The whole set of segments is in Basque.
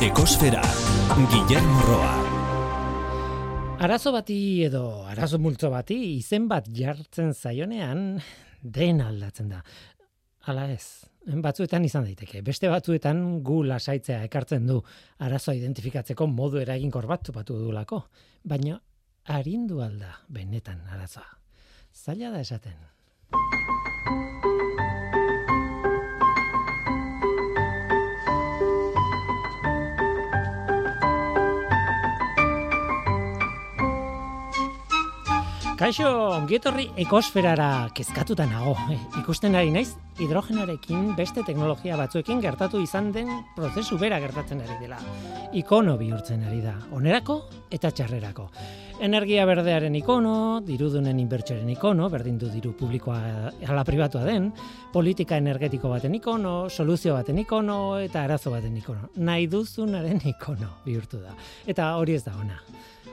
Ekosfera, Guillermo Roa. Arazo bati edo arazo multzo bati izen bat jartzen zaionean den aldatzen da. Hala ez, batzuetan izan daiteke. Beste batzuetan gu lasaitzea ekartzen du arazoa identifikatzeko modu eraginkor bat topatu dulako. Baina arindu alda benetan arazoa. Zaila da esaten. Kaixo, ongietorri ekosferara kezkatuta nago. Ikusten ari naiz, hidrogenarekin beste teknologia batzuekin gertatu izan den prozesu bera gertatzen ari dela. Ikono bihurtzen ari da, onerako eta txarrerako. Energia berdearen ikono, dirudunen inbertsoren ikono, berdin du diru publikoa ala pribatua den, politika energetiko baten ikono, soluzio baten ikono eta arazo baten ikono. Nahi duzunaren ikono bihurtu da. Eta hori ez da ona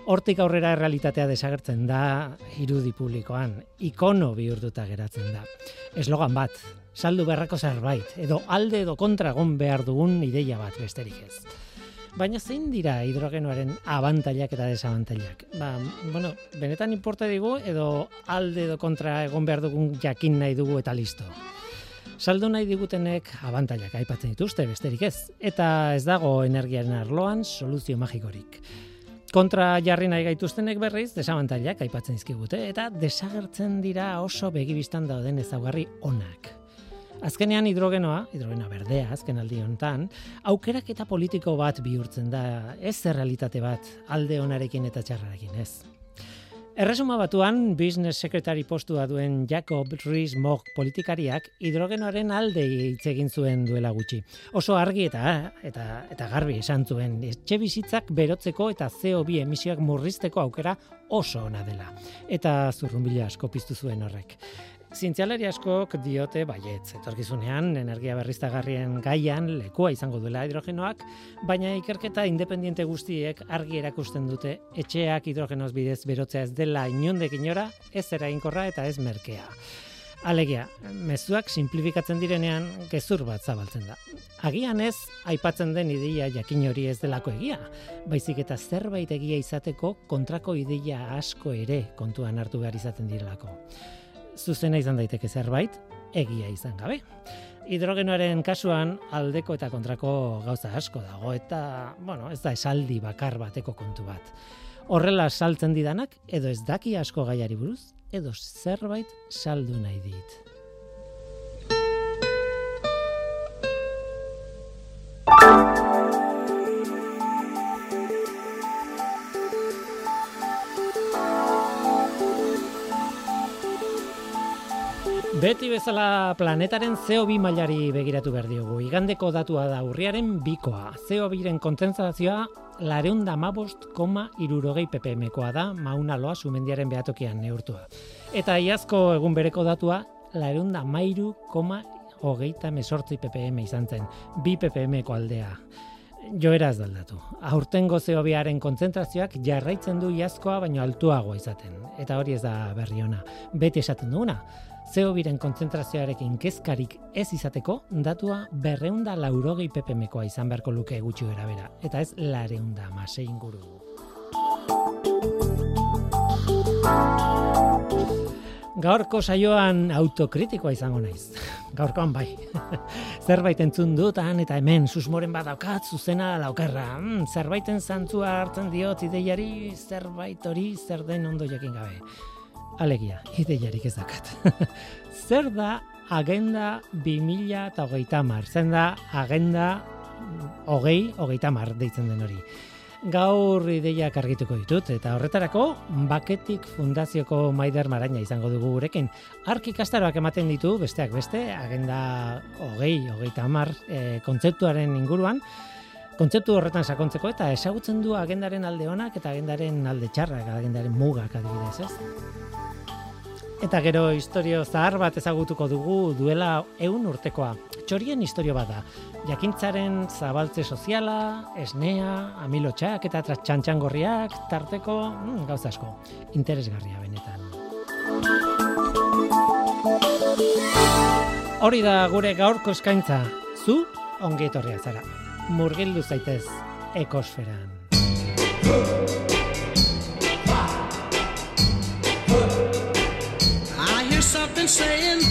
hortik aurrera realitatea desagertzen da irudi publikoan, ikono bihurtuta geratzen da. Eslogan bat, saldu beharrako zerbait, edo alde edo kontra gon behar dugun ideia bat besterik ez. Baina zein dira hidrogenoaren abantailak eta desabantailak? Ba, bueno, benetan importa digu edo alde edo kontra egon behar dugun jakin nahi dugu eta listo. Saldu nahi digutenek abantailak aipatzen dituzte besterik ez. Eta ez dago energiaren arloan soluzio magikorik kontra jarri nahi gaituztenek berriz desabantailak aipatzen dizkigute eta desagertzen dira oso begibistan dauden ezaugarri onak. Azkenean hidrogenoa, hidrogenoa berdea azken aldi hontan, aukerak eta politiko bat bihurtzen da, ez realitate bat alde onarekin eta txarrarekin, ez. Erresuma batuan, business secretary postua duen Jacob Rees-Mogg politikariak hidrogenoaren alde hitz egin zuen duela gutxi. Oso argi eta eta eta garbi esan zuen etxe bizitzak berotzeko eta CO2 emisioak murrizteko aukera oso ona dela. Eta zurrunbila asko piztu zuen horrek. Zientzialari askok diote baietz, etorkizunean energia berriztagarrien gaian lekua izango duela hidrogenoak, baina ikerketa independiente guztiek argi erakusten dute etxeak hidrogenoz bidez berotzea ez dela inondek inora, ez eraginkorra eta ez merkea. Alegia, mezuak simplifikatzen direnean gezur bat zabaltzen da. Agian ez, aipatzen den ideia jakin hori ez delako egia, baizik eta zerbait egia izateko kontrako ideia asko ere kontuan hartu behar izaten direlako zuzena izan daiteke zerbait, egia izan gabe. Hidrogenoaren kasuan aldeko eta kontrako gauza asko dago eta, bueno, ez da esaldi bakar bateko kontu bat. Horrela saltzen didanak edo ez daki asko gaiari buruz edo zerbait saldu nahi dit. Beti bezala planetaren CO2 mailari begiratu behar diogu. Igandeko datua da urriaren bikoa. CO2-ren kontentzazioa lareun da mabost koma irurogei ppm-koa da mauna loa sumendiaren behatokian neurtua. Eta iazko egun bereko datua lareun da mairu koma hogeita mesortzi ppm izan zen. Bi ppm-ko aldea. Joera ez daldatu. Aurtengo CO2-aren kontzentrazioak jarraitzen du iazkoa baino altuagoa izaten. Eta hori ez da berri ona. Beti esaten duguna. CO2-ren kontzentrazioarekin kezkarik ez izateko, datua berreunda laurogei ppmkoa izan beharko luke gutxi bera, eta ez lareunda masei inguru. Gaurko saioan autokritikoa izango naiz. Gaurkoan bai. Zerbait entzun dutan eta hemen susmoren badaukat zuzena laukerra. Mm, zerbaiten zantzua hartzen diot ideiari zerbait hori zer den ondo jakin gabe. Alegia, ideiarik ez dakat. Zer da agenda 2000 eta hogeita mar? Zer da agenda hogei, hogeita mar deitzen den hori. Gaur ideiak argituko ditut, eta horretarako Baketik Fundazioko Maider Maraina izango dugu gurekin. Ark ikastaroak ematen ditu, besteak beste, agenda hogei, hogeita mar e, kontzeptuaren inguruan, kontzeptu horretan sakontzeko eta esagutzen du agendaren alde onak eta agendaren alde txarrak, agendaren mugak adibidez, ez? Eta gero historio zahar bat ezagutuko dugu duela eun urtekoa. Txorien historio bada. Jakintzaren zabaltze soziala, esnea, amilotxak eta txantxangorriak, tarteko, mm, gauza asko. Interesgarria benetan. Hori da gure gaurko eskaintza. Zu, ongi etorria zara. Murgildu zaitez. ekosferan. I hear something saying,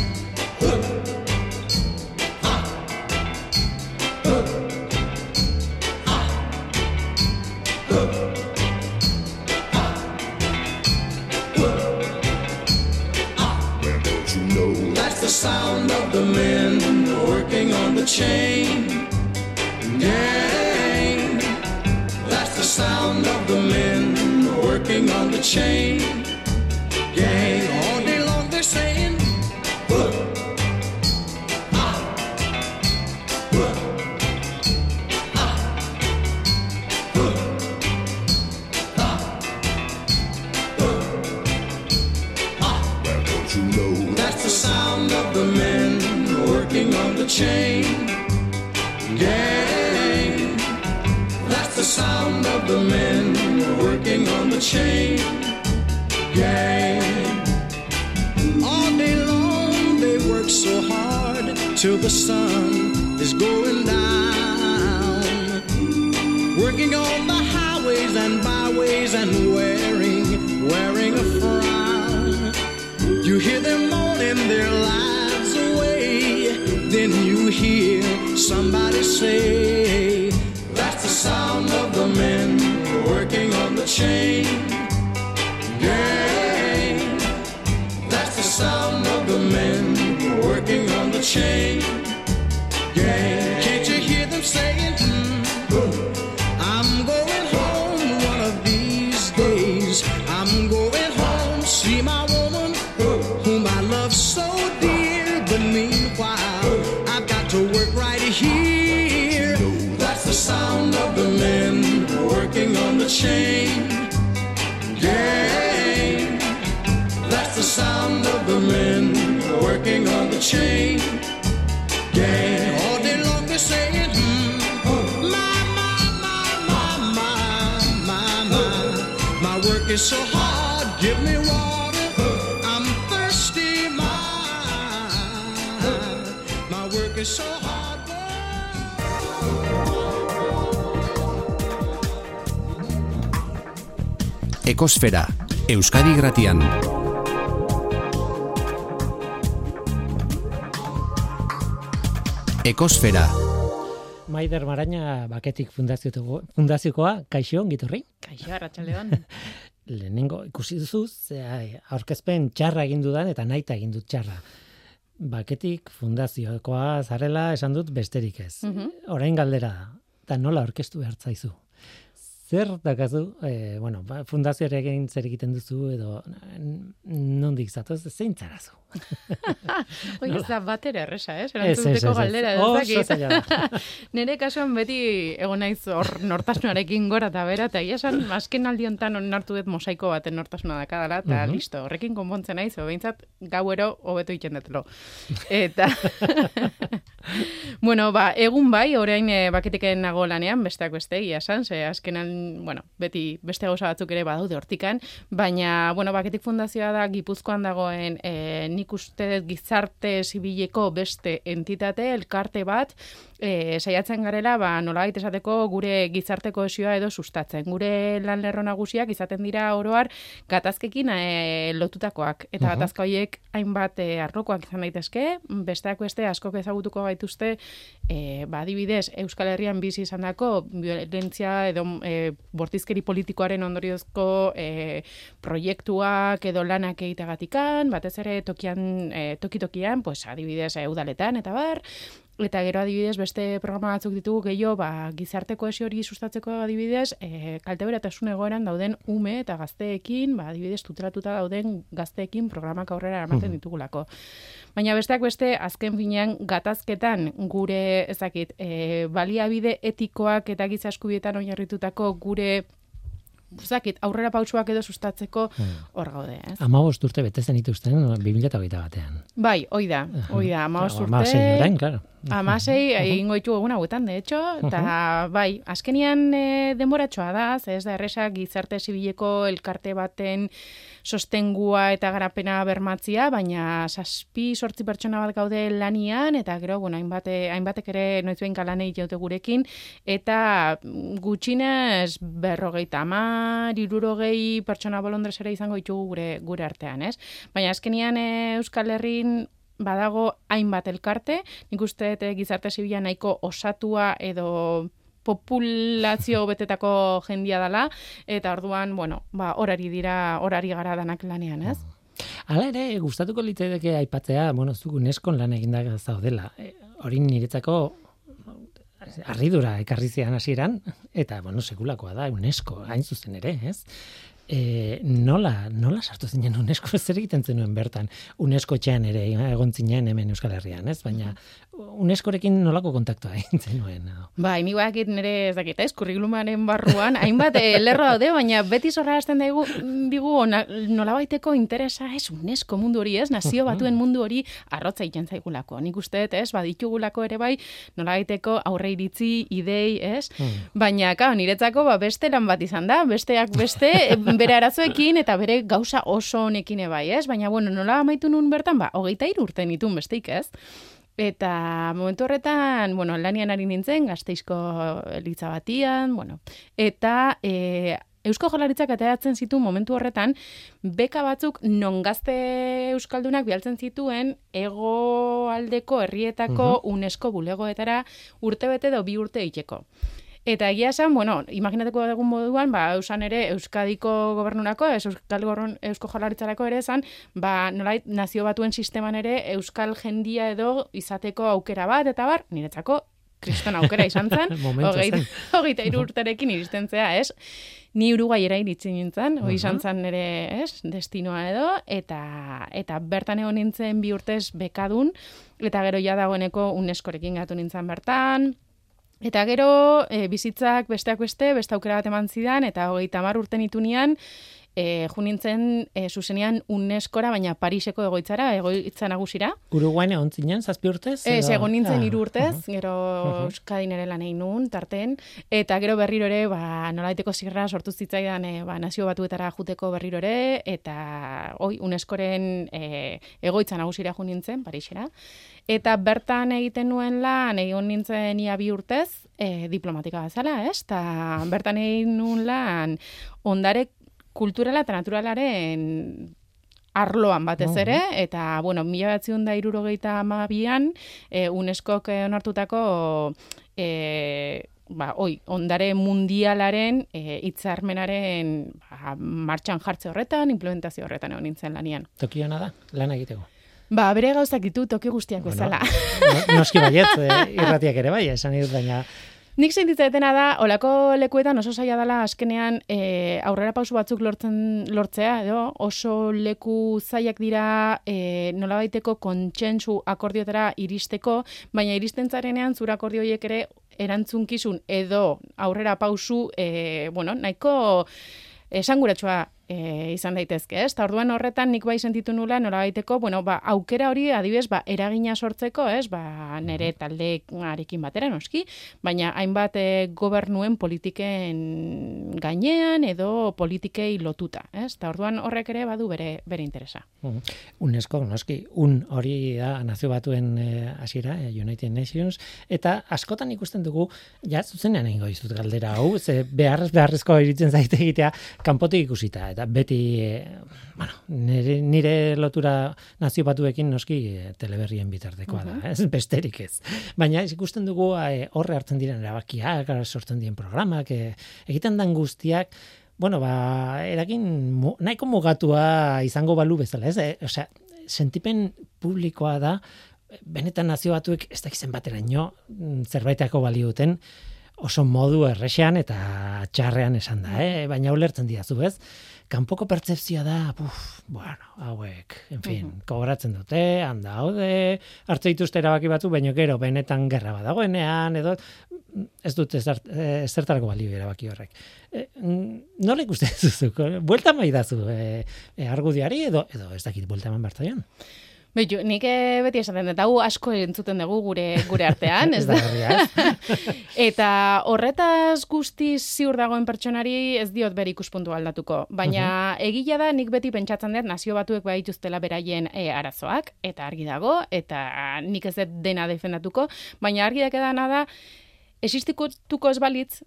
chain gang. That's the sound of the men working on the chain gang. All day long they're saying, hmm, my, my, my, my, my, my, my. My work is so hard, give me water. I'm thirsty, my. My work is so hard. Ekosfera, Euskadi Gratian. Ekosfera, Maider Maraña baketik fundazioko- fundaziokoa, kaixo, ongitorri? Kaixo, arratsaldeon. Lehenengo ikusi duzu, ze aurkezpen txarra egin dudan eta naita egin dut txarra. Baketik fundaziokoa zarela esan dut besterik ez. Mhm. Orain galdera da, eta nola aurkeztu behar zaizu. Zer dakazu, e, bueno, ba, fundazioarekin zer egiten duzu edo nondik zatoz, zein zarazu? Hoi, ez da batera erresa, eh? Ez, ez, Erantzuteko ez, galdera, ez. dakit. da. Nere kasuan beti egon naiz hor nortasunarekin gora eta bera, eta ia esan, azken aldi honetan onartu dut mosaiko baten nortasuna dakadala, eta Mhm. listo, horrekin konpontzen naiz, o behintzat gauero hobeto egiten dutelo. Eta, bueno, ba, egun bai, orain e, baketiken nago lanean, besteak beste, ia esan, ze bueno, beti beste gauza batzuk ere badaude hortikan, baina, bueno, baketik fundazioa da Gipuzkoan dagoen e, nik uste gizarte zibileko beste entitate, elkarte bat, e, saiatzen garela, ba, nolabait esateko gure gizarte kohesioa edo sustatzen. Gure lan lerro nagusiak izaten dira oroar gatazkekin e, lotutakoak. Eta Mhm. gatazka horiek hainbat e, arlokoak izan daitezke, besteak beste askok ezagutuko gaituzte, e, ba, adibidez, Euskal Herrian bizi izandako violentzia edo e, bortizkeri politikoaren ondoriozko e, proiektuak edo lanak egiteagatikan, batez ere tokian, e, toki-tokian, pues, adibidez, e, udaletan, eta bar, Eta gero adibidez beste programa batzuk ditugu gehiago ba, gizarte kohesio hori sustatzeko adibidez e, kalteberatasun egoeran dauden ume eta gazteekin, ba, adibidez tutelatuta dauden gazteekin programak aurrera eramaten ditugulako. Baina besteak beste azken finean gatazketan gure ezakit e, baliabide etikoak eta giza eskubietan oinarritutako gure ezakit aurrera pausuak edo sustatzeko hor gaude, ez? Amabost urte betezen dituzten 2008 batean. Bai, hoi da, hoi da, amabost urte. Amasei orain, claro. Amasei egingo ditu egun hauetan, de hecho, eta bai, azkenian e, denboratxoa da, ze ez da erresak gizarte zibileko elkarte baten sostengua eta garapena bermatzia, baina zazpi sortzi pertsona bat gaude lanian, eta gero, bueno, hainbate, hainbatek ere noiz behin kalanei jaute gurekin, eta gutxinez berrogeita amar, irurogei pertsona bolondresera izango ditugu gure, gure artean, ez? Baina azkenian e, Euskal Herrin badago hainbat elkarte, nik uste eh, gizarte zibila nahiko osatua edo populazio betetako jendia dela, eta orduan, bueno, ba, orari dira, orari gara danak lanean, ez? Hala ere, gustatuko liteke aipatzea, bueno, zu UNESCO lan eginda zaudela. E, hori niretzako arridura ekarri zian hasieran eta bueno, segulakoa da UNESCO, hain zuzen ere, ez? E, nola, nola sartu zinen UNESCO zer egiten zenuen bertan? UNESCO txean ere egon zinen hemen Euskal Herrian, ez? Baina UNESCOrekin nolako kontaktua egin zenuen? No? Bai, ni bakit nire ez dakit, ez, kurrikulumaren barruan, hainbat e, lerro daude, baina beti zorra hasten daigu, digu, nola baiteko interesa, ez, UNESCO mundu hori, ez, nazio batuen mundu hori arrotza egiten zaigulako. Nik uste, ez, baditugulako ere bai, nola baiteko aurre iritzi, idei, ez, hmm. baina, ka, niretzako, ba, beste lan bat izan da, besteak beste, bere arazoekin eta bere gauza oso honekin bai, ez, baina, bueno, nola amaitu nun bertan, ba, hogeita irurten itun besteik, ez, Eta momentu horretan, bueno, lanian ari nintzen, gazteizko elitza batian, bueno, eta e, Eusko Jolaritzak ateratzen zitu momentu horretan, beka batzuk non gazte Euskaldunak bialtzen zituen ego aldeko herrietako uh UNESCO bulegoetara urte bete da bi urte iteko. Eta egia esan, bueno, imaginateko egun moduan, ba, eusan ere Euskadiko gobernurako, ez Euskal Gorron, Eusko Jolaritzarako ere esan, ba, nolait, nazio batuen sisteman ere Euskal jendia edo izateko aukera bat, eta bar, niretzako kriston aukera izan zen, hogeita irurterekin iristen zea, ez? Ni urugai ere iritzen nintzen, hori izan zen nire, ez, destinoa edo, eta, eta bertan egon nintzen bi urtez bekadun, eta gero ja dagoeneko uneskorekin gatu nintzen bertan, Eta gero, e, bizitzak besteak beste, beste aukera bat eman zidan, eta hogeita mar urten itunian, e, junintzen e, zuzenean UNESCOra, baina Pariseko egoitzara, egoitza nagusira. Uruguain egon zinen, zazpi urtez? Ez, egon nintzen ah, urtez, gero uh Euskadin ere lan nun, tarten, eta gero berriro ere, ba, nolaiteko zirra sortu zitzaidan e, ba, nazio batuetara juteko berriro ere, eta oi, UNESCOren e, egoitza nagusira junintzen, Parisera. Eta bertan egiten nuen lan, egon nintzen ia bi urtez, e, diplomatika bezala, ez? Ta bertan egin nuen lan, ondare kulturala eta naturalaren arloan batez ere, eta, bueno, mila batzion da irurogeita amabian, e, UNESCO onartutako, e, ba, oi, ondare mundialaren e, itzarmenaren ba, martxan jartze horretan, implementazio horretan egon nintzen lanian. Tokiona da, lan egiteko. Ba, bere gauzak ditu toki guztiak bezala. No, noski baiet, eh, irratiak ere bai, esan baina... Nik sentitzaetena da, olako lekuetan oso zaila dela azkenean e, aurrera pausu batzuk lortzen lortzea, edo oso leku zaiak dira e, nola baiteko kontsentsu akordiotara iristeko, baina iristen zarenean zura akordioiek ere erantzunkizun edo aurrera pausu, e, bueno, nahiko esanguratsua e, izan daitezke, ez? Ta orduan horretan nik bai sentitu nula nola baiteko, bueno, ba, aukera hori adibez, ba, eragina sortzeko, ez? Ba, nere taldearekin batera noski, baina hainbat e, gobernuen politiken gainean edo politikei lotuta, ez? Ta orduan horrek ere badu bere bere interesa. UNESCO noski, un hori da nazio batuen e, hasiera, e, United Nations eta askotan ikusten dugu ja zuzenean eingo dizut galdera hau, ze beharrez beharrezko iritzen zaite egitea kanpotik ikusita eta beti e, bueno, nire, nire lotura nazio batuekin noski e, teleberrien bitartekoa da, ez besterik ez. Baina ikusten dugu e, horre hartzen diren erabakiak, sortzen diren programak, e, egiten dan guztiak, bueno, ba, erakin nahiko mugatua izango balu bezala, ez? E, osea, sentipen publikoa da, benetan nazio batuek ez dakizen bateraino mm, zerbaitako baliuten, oso modu erresean eta txarrean esan da, eh? baina ulertzen diazu, ez? Kanpoko pertzepzioa da, buf, bueno, hauek, en fin, uh kobratzen dute, handa haude, hartze dituzte erabaki batzu, baino gero, benetan gerra badagoenean, edo, ez dut ez zertarako balio erabaki horrek. E, nola ikusten zuzuk? Buelta mai dazu, e, e, argudiari, edo, edo ez dakit buelta eman bertzaian? Beitu, nik eh, beti esaten dut, hau asko entzuten dugu gure gure artean, ez da? Eta horretaz guztiz ziur dagoen pertsonari ez diot bere ikuspuntu aldatuko. Baina egia da nik beti pentsatzen dut nazio batuek baituztela beraien e, arazoak, eta argi dago, eta nik ez dut dena defendatuko, baina argi dakedana da, existikutuko ez balitz,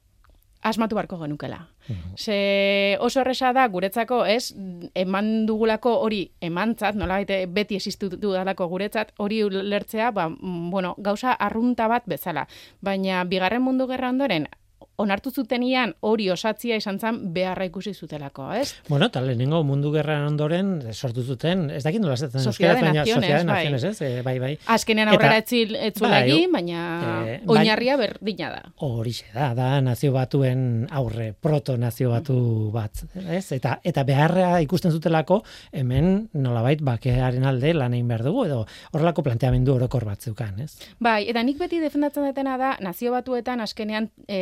asmatu barko genukela. Ze oso erresa da guretzako, ez, eman dugulako hori emantzat, nola beti existitu dalako guretzat, hori lertzea, ba, mm, bueno, gauza arrunta bat bezala. Baina bigarren mundu gerra ondoren, onartu zutenian hori osatzia izan zen beharra ikusi zutelako, ez? Bueno, eta lehenengo mundu gerran ondoren eh, sortu zuten, ez dakit nola de euskaraz, baina Sociedad de bai. Naciones, ez? Eh, bai, bai. Azkenean aurrera etzil, etzula bai, egin, baina eh, bai- oinarria berdina da. Horixe da, da nazio batuen aurre, proto nazio batu bat, ez? Eta eta beharra ikusten zutelako hemen nolabait bakearen alde lan egin behar dugu edo horrelako planteamendu orokor bat zeukan, ez? Bai, eta nik beti defendatzen dutena da, nazio batuetan azkenean e,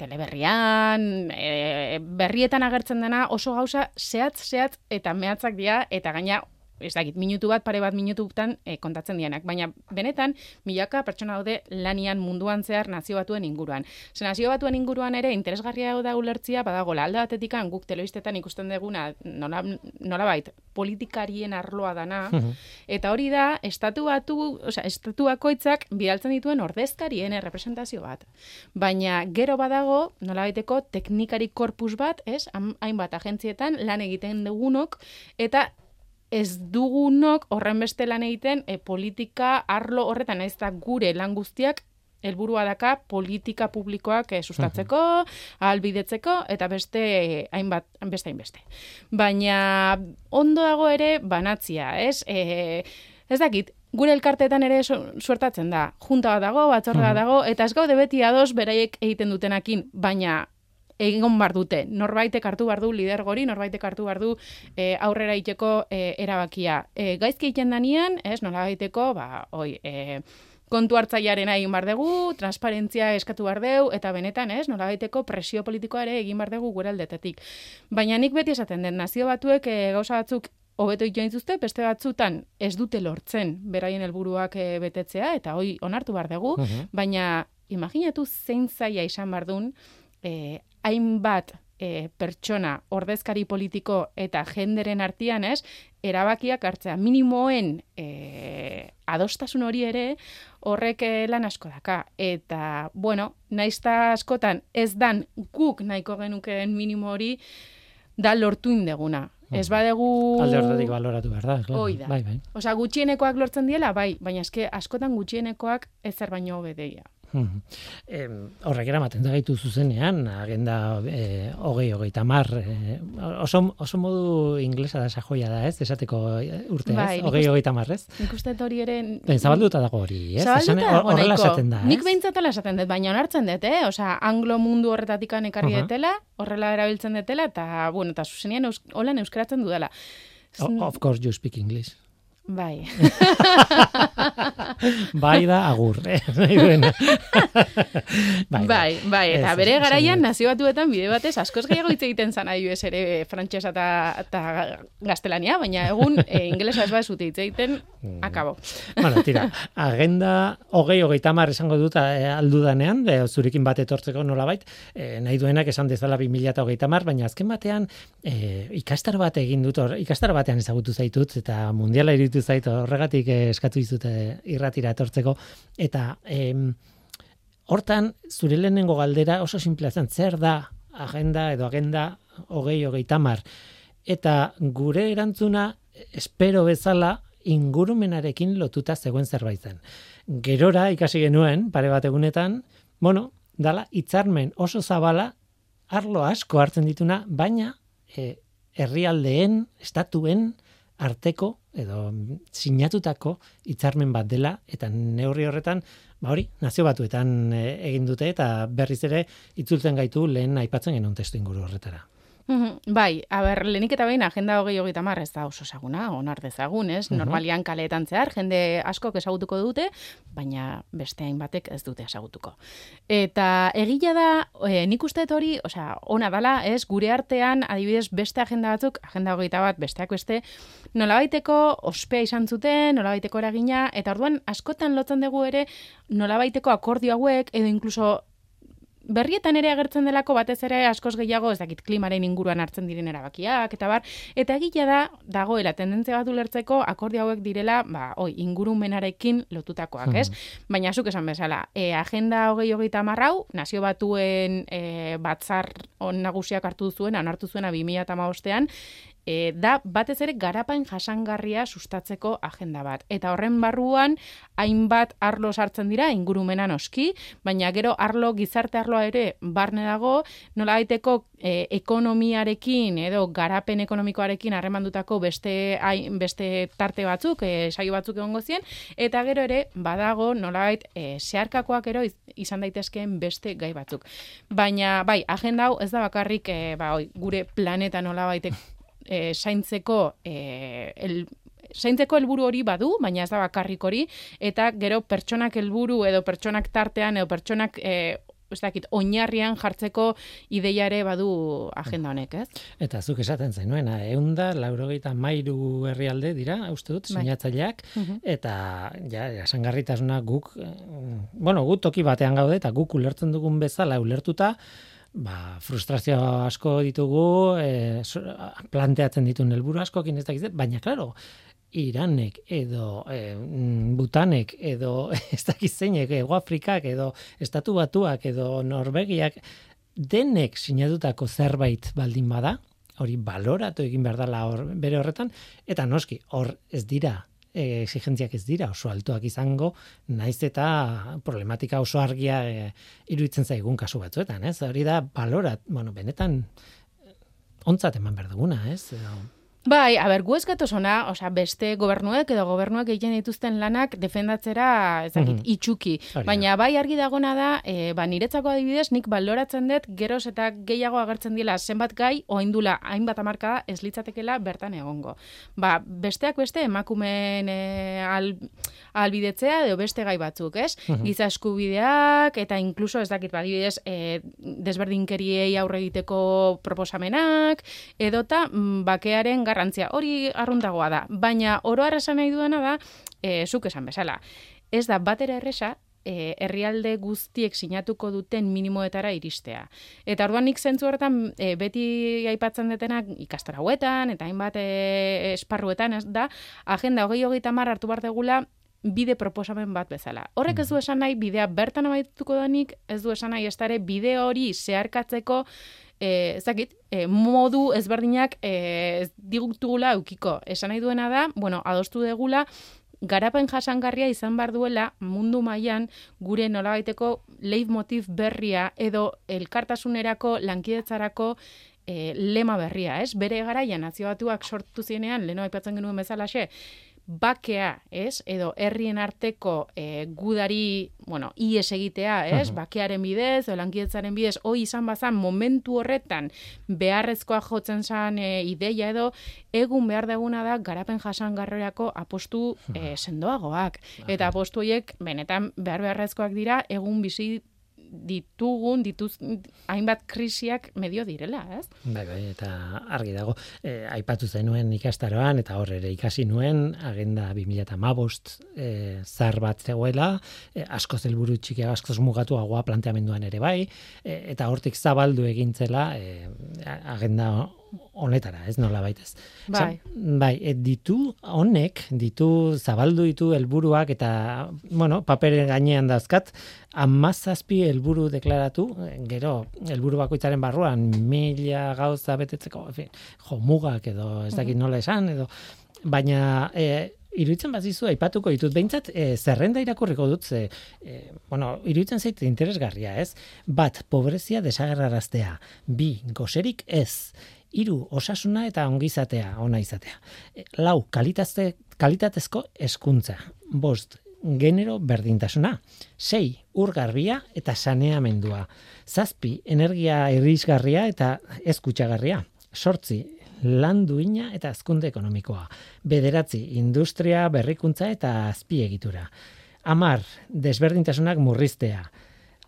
teleberrian, e, berrietan agertzen dena oso gauza zehatz, zehatz eta mehatzak dira, eta gaina ez dakit, minutu bat, pare bat minututan e, kontatzen dianak. Baina, benetan, milaka pertsona daude lanian munduan zehar nazio batuen inguruan. Ze nazio batuen inguruan ere, interesgarria da ulertzia, badagola, alde batetikan guk telebistetan ikusten deguna, nola, nolabait, politikarien arloa dana, Eta hori da, estatu batu, osea, estatu bakoitzak bidaltzen dituen ordezkarien representazio bat. Baina gero badago, nolabaiteko teknikari korpus bat, ez? Hainbat agentzietan lan egiten dugunok, eta ez dugunok horren beste lan egiten e, politika arlo horretan ez da gure lan guztiak helburua daka politika publikoak eh, sustatzeko, ahalbidetzeko eta beste eh, hainbat beste hainbeste. Baina ondo dago ere banatzia, ez? E, ez dakit, gure elkarteetan ere su- suertatzen da. Junta bat dago, batzorde bat dago, eta ez gaude beti ados beraiek egiten dutenakin, baina egon bar dute. Norbaitek hartu bar du lidergori, norbaitek hartu bar du e, aurrera iteko e, erabakia. E, gaizki egiten danian, ez, nola baiteko, ba, oi, e, kontu hartzailearen egin bar dugu, transparentzia eskatu bar dugu, eta benetan, ez, nola baiteko presio politikoa ere egin bar dugu gure aldetetik. Baina nik beti esaten den, nazio batuek e, gauza batzuk hobeto egiten dituzte, beste batzutan ez dute lortzen beraien helburuak e, betetzea, eta hoi onartu bar dugu, baina imaginatu zein zaila izan bar dun, e, hainbat e, pertsona, ordezkari politiko eta jenderen artean, ez, erabakiak hartzea minimoen e, adostasun hori ere horrek eh, lan asko daka. Eta, bueno, naizta askotan ez dan guk nahiko genukeen minimo hori da lortu indeguna. Ez badegu... Alde horretatik baloratu behar da. claro. Hoi da. Bai, bai. Osea, gutxienekoak lortzen diela, bai, baina eske askotan gutxienekoak ezer baino hobedeia. Mhm. Em, horrek eramaten da gaitu zuzenean, agenda e, hogei, hogei tamar, e, oso, oso modu inglesa da sajoia da, ez? Esateko eh, urte, Bai, ez? nik Hogei, hogei tamar, ez? Nik uste hori ere... Zabalduta dago hori, ez? Zabalduta Esan- horrela esaten da, ez? Nik behintzat hola esaten dut, baina onartzen dut, eh? Osea, anglo mundu horretatikan ekarri Aha. detela, horrela erabiltzen detela, eta, bueno, eta zuzenean eus, holan euskaratzen dudala. O- Of course you speak English. Bai. Bai da agur, eh? Bai, Bai, bai, eta bere garaian dut. nazio batuetan bide batez askoz gehiago hitz egiten zan adibidez ere frantsesa eta eta gaztelania, baina egun e, ingelesa ez bazute hitz egiten, Mm. akabo. bueno, tira, agenda hogei, hogei tamar esango dut eh, aldudanean, e, zurekin bat etortzeko nolabait, e, nahi duenak esan dezala 2000 eta hogei tamar, baina azken batean e, ikastar bat egin dut, hor, ikastar batean ezagutu zaitut, eta mundiala iritu zait, horregatik eh, eskatu dizut eh, irratira etortzeko, eta em, hortan, zure lehenengo galdera oso simplea zen, zer da agenda edo agenda hogei, hogei tamar, eta gure erantzuna espero bezala ingurumenarekin lotuta zegoen zerbait zen. Gerora ikasi genuen pare bat egunetan, bueno, dala hitzarmen oso zabala arlo asko hartzen dituna, baina e, herrialdeen, estatuen arteko edo sinatutako hitzarmen bat dela eta neurri horretan ba hori nazio batuetan e, egin dute eta berriz ere itzultzen gaitu lehen aipatzen genuen testu inguru horretara. Mhm, Bai, a ber, lehenik eta behin agenda hogei hogeita mar ez da oso saguna, onar dezagun, ez? Normalian kaleetan zehar, jende askok ezagutuko dute, baina beste hainbatek ez dute ezagutuko. Eta egila da, e, nik uste hori, osea, ona dala, ez? Gure artean, adibidez, beste agenda batzuk, agenda hogeita bat, besteak beste, nolabaiteko ospea izan zuten, nolabaiteko eragina, eta orduan askotan lotzen dugu ere nolabaiteko akordio hauek, edo inkluso berrietan ere agertzen delako batez ere askoz gehiago ez dakit klimaren inguruan hartzen diren erabakiak eta bar eta egia da dagoela tendentzia bat ulertzeko akordio hauek direla ba oi ingurumenarekin lotutakoak, ez? Baina zuk esan bezala, e, agenda 2030 hau nazio batuen e, batzar on nagusiak hartu zuen, onartu zuena 2015ean e, da batez ere garapen jasangarria sustatzeko agenda bat. Eta horren barruan hainbat arlo sartzen dira ingurumena noski, baina gero arlo gizarte arloa ere barne dago, nola daiteko e, ekonomiarekin edo garapen ekonomikoarekin harremandutako beste hain- beste tarte batzuk, e, saio batzuk egongo zien eta gero ere badago nolabait e, zeharkakoak ero iz- izan daitezkeen beste gai batzuk. Baina bai, agenda hau ez da bakarrik e, ba, gure planeta nolabait e, zaintzeko e, el, zaintzeko helburu hori badu, baina ez da bakarrik hori, eta gero pertsonak helburu edo pertsonak tartean edo pertsonak e, ez dakit, oinarrian jartzeko ideia ere badu agenda honek, ez? Eta zuk esaten zenuen, eunda, laurogeita mairu herrialde dira, uste dut, Bai. sinatzaileak, Mhm. eta ja, jasangarritasuna guk, eh, bueno, guk toki batean gaude, eta guk ulertzen dugun bezala ulertuta, ba, frustrazio asko ditugu, e, planteatzen dituen helburu askokin ez dakit, baina, klaro, Iranek edo e, mm, Butanek edo ez dakit zeinek, Ego Afrikak edo Estatu Batuak edo Norvegiak denek sinatutako zerbait baldin bada, hori baloratu egin behar dela hor, bere horretan, eta noski, hor ez dira, e, exigentziak ez dira oso altuak izango, naiz eta problematika oso argia e, iruditzen zaigun kasu batzuetan, ez? Hori da balorat, bueno, benetan ontzat eman behar duguna, ez? Edo, Bai, a ber, gu ez gatoz ona, osea, beste gobernuek edo gobernuek egiten dituzten lanak defendatzera, ez dakit, Mhm. itxuki. Hori da. Baina bai argi dagona da, e, ba, niretzako adibidez, nik baloratzen dut, geroz eta gehiago agertzen dila zenbat gai, oindula hainbat amarkada ez litzatekela bertan egongo. Ba, besteak beste, emakumeen e, al, albidetzea edo beste gai batzuk, ez? Giza eskubideak, eta inkluso, ez dakit, ba, adibidez, e, desberdinkeriei aurre egiteko proposamenak, edota mm, bakearen garrantzia. Hori arrundagoa da, baina oro har esan nahi duena da, e, zuk esan bezala. Ez da batera erresa, e, herrialde guztiek sinatuko duten minimoetara iristea. Eta orduan nik zentzu horretan e, beti aipatzen detenak ikastora hauetan eta hainbat e, esparruetan ez da agenda hogei hogeita mar hartu behar degula bide proposamen bat bezala. Horrek ez du esan nahi bidea bertan amaituko denik, ez du esan nahi ez dare bide hori zeharkatzeko e, ez dakit, e, modu ezberdinak e, ez digutugula eukiko. Esan nahi duena da, bueno, adostu degula, garapen jasangarria izan behar duela mundu mailan gure nolabaiteko leitmotiv berria edo elkartasunerako lankidetzarako e, lema berria, ez? Bere garaian nazio batuak sortu zienean, leno aipatzen genuen bezalaxe, bakea, ez? Edo herrien arteko e, gudari, bueno, ies egitea, ez? Bakearen bidez, lankidetzaren bidez, hoi izan bazan momentu horretan beharrezkoa jotzen zan e, ideia edo, egun behar deguna da garapen jasangarriako apostu e, sendoagoak. Eta apostu horiek benetan behar beharrezkoak dira egun bizi ditugun, dituz, hainbat krisiak medio direla, ez? Bai, bai, eta argi dago, e, aipatu zenuen ikastaroan, eta hor ere ikasi nuen, agenda 2015 e, zar bat zegoela, e, asko zelburu txikia, asko mugatuagoa planteamenduan ere bai, e, eta hortik zabaldu egintzela e, agenda honetara, ez nola baitez. Bai. bai, e, ditu honek, ditu zabaldu ditu helburuak eta, bueno, papere gainean dazkat, amazazpi helburu deklaratu, gero, helburu bakoitzaren barruan, mila gauza betetzeko, en fin, jo, mugak edo, ez dakit nola esan, edo, baina, e, Iruditzen bazizu, aipatuko ditut, behintzat e, zerrenda irakurriko dut, ze, e, bueno, iruditzen zait interesgarria, ez? Bat, pobrezia desagerraraztea. Bi, goserik ez. Hiru, osasuna eta ongizatea, ona izatea. E, lau, kalitatezko, kalitatezko hezkuntza. Bost, genero berdintasuna. Sei, urgarbia eta saneamendua. Zazpi, energia irrisgarria eta ez kutsagarria. sortzi, lan duina eta azkunde ekonomikoa. Bederatzi, industria, berrikuntza eta azpiegitura. Amar, desberdintasunak murriztea.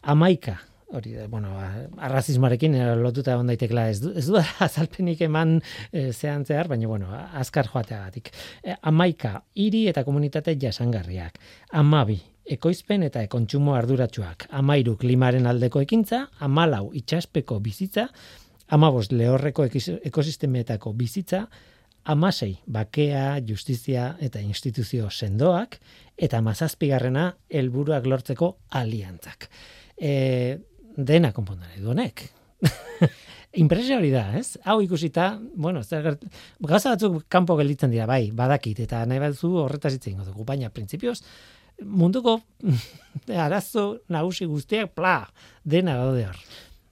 Amaika, hori da, bueno, ba, arrazismoarekin eh, lotuta egon daitekela ez du, ez du azalpenik eman e, zehan zehar, baina bueno, azkar joateagatik. E, amaika, hiri eta komunitate jasangarriak. Amabi, ekoizpen eta ekontsumo arduratsuak. Amairu, klimaren aldeko ekintza. Amalau, itxaspeko bizitza. Amabos, lehorreko ekosistemetako bizitza. Amasei, bakea, justizia eta instituzio sendoak. Eta mazazpigarrena, helburuak lortzeko aliantzak. E, dena konpondare du honek. Impresio hori da, ez? Hau ikusita, bueno, zer gert... gauza batzuk kanpo gelditzen dira, bai, badakit, eta nahi batzu horretaz hitz egingo dugu, baina printzipioz, munduko arazo nagusi guztiak, pla, dena daude hor.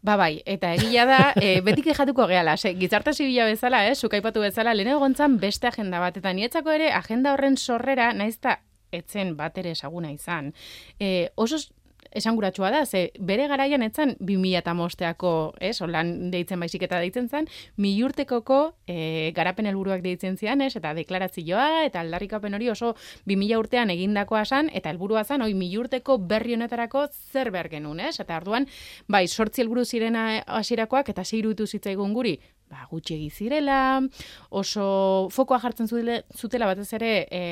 Ba bai, eta egia da, e, beti kejatuko gehala, ze, gizarte zibila bezala, eh, zuk aipatu bezala, lehen egontzan beste agenda bat, eta nietzako ere agenda horren sorrera, naizta etzen bat ere esaguna izan. E, oso esanguratsua da, ze bere garaian etzan 2005eako, ez, holan deitzen baizik eta deitzen zen, milurtekoko e, garapen helburuak deitzen zian, ez, eta deklarazioa, eta aldarrikapen hori oso 2000 urtean egindakoa san, eta helburua zan, oi milurteko berri honetarako zer behar genuen, ez, eta arduan, bai, sortzi helburu zirena hasirakoak eta sei iruditu zitzaigun guri, ba, gutxiegi zirela, oso fokoa jartzen zutela, zutela batez ere e,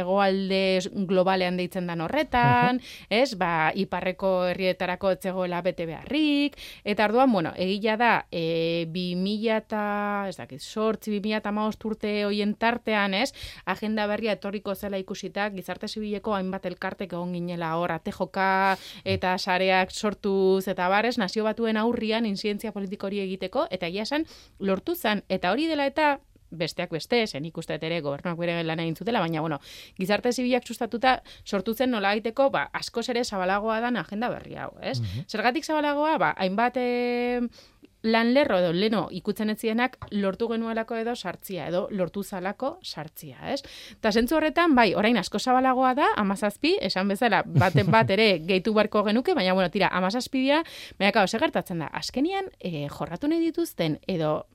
hegoalde globalean deitzen dan horretan, ez, ba, iparreko herrietarako etzegoela bete beharrik, eta arduan, bueno, egila da, e, 2000 eta, ez dakit, sortzi, 2000 eta urte hoien tartean, ez, agenda berria etorriko zela ikusita, gizarte zibileko hainbat elkartek egon ginela hor, atejoka eta sareak sortuz eta barez, nazio batuen aurrian inzientzia politiko hori egiteko, eta egia esan, lortu zen, eta hori dela eta besteak beste, zen ikuste ere gobernuak bere lan egin zutela, baina bueno, gizarte zibilak sustatuta sortu zen nola egiteko, ba, askoz ere zabalagoa dan agenda berri hau, ez? Zergatik zabalagoa, ba, hainbat e, lan lerro edo leno ikutzen etzienak lortu genuelako edo sartzia, edo lortu zalako sartzia, ez? Ta zentzu horretan, bai, orain asko zabalagoa da, amazazpi, esan bezala, baten bat ere gehitu barko genuke, baina, bueno, tira, amazazpi dia, baina, kao, gertatzen da, azkenian, e, jorratu nahi dituzten, edo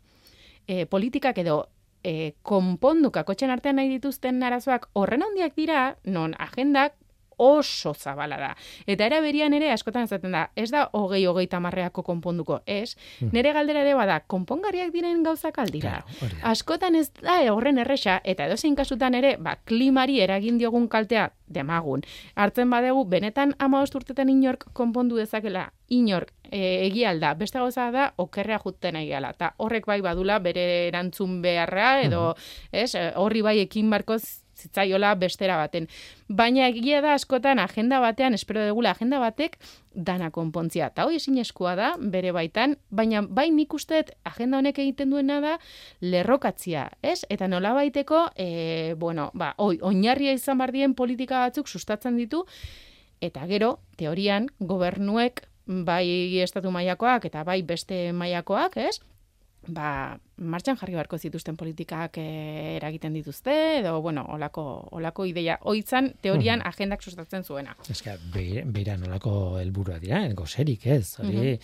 e, politikak edo e, konpondu kakotxen artean nahi dituzten arazoak horren handiak dira, non agendak oso zabala da. Eta era berian ere askotan esaten da, ez da hogei hogei tamarreako konponduko, ez? Nere galdera ere bada, konpongarriak diren gauzak aldira. Claro. Askotan ez da horren erresa, eta edozein kasutan ere, ba, klimari eragin diogun kaltea demagun. Hartzen badegu, benetan ama urtetan inork konpondu dezakela, inork e, egia alda, beste gauza da, okerrea juten egiala, eta horrek bai badula bere erantzun beharra, edo, ez, e, horri bai ekin barko zitzaiola bestera baten. Baina egia da askotan agenda batean, espero degula agenda batek, dana konpontzia. Eta hoi ezinezkoa da, bere baitan, baina bai nik usteet agenda honek egiten duena da lerrokatzia, ez? Eta nola baiteko, e, bueno, ba, oi, oinarria izan bardien politika batzuk sustatzen ditu, eta gero, teorian, gobernuek bai estatu mailakoak eta bai beste mailakoak, ez? Ba, martxan jarri beharko zituzten politikak eh, eragiten dituzte, edo, bueno, olako, olako ideia. Hoitzan, teorian, agendak sustatzen zuena. Eska, beira, beira nolako helburua dira, goserik ez, hori,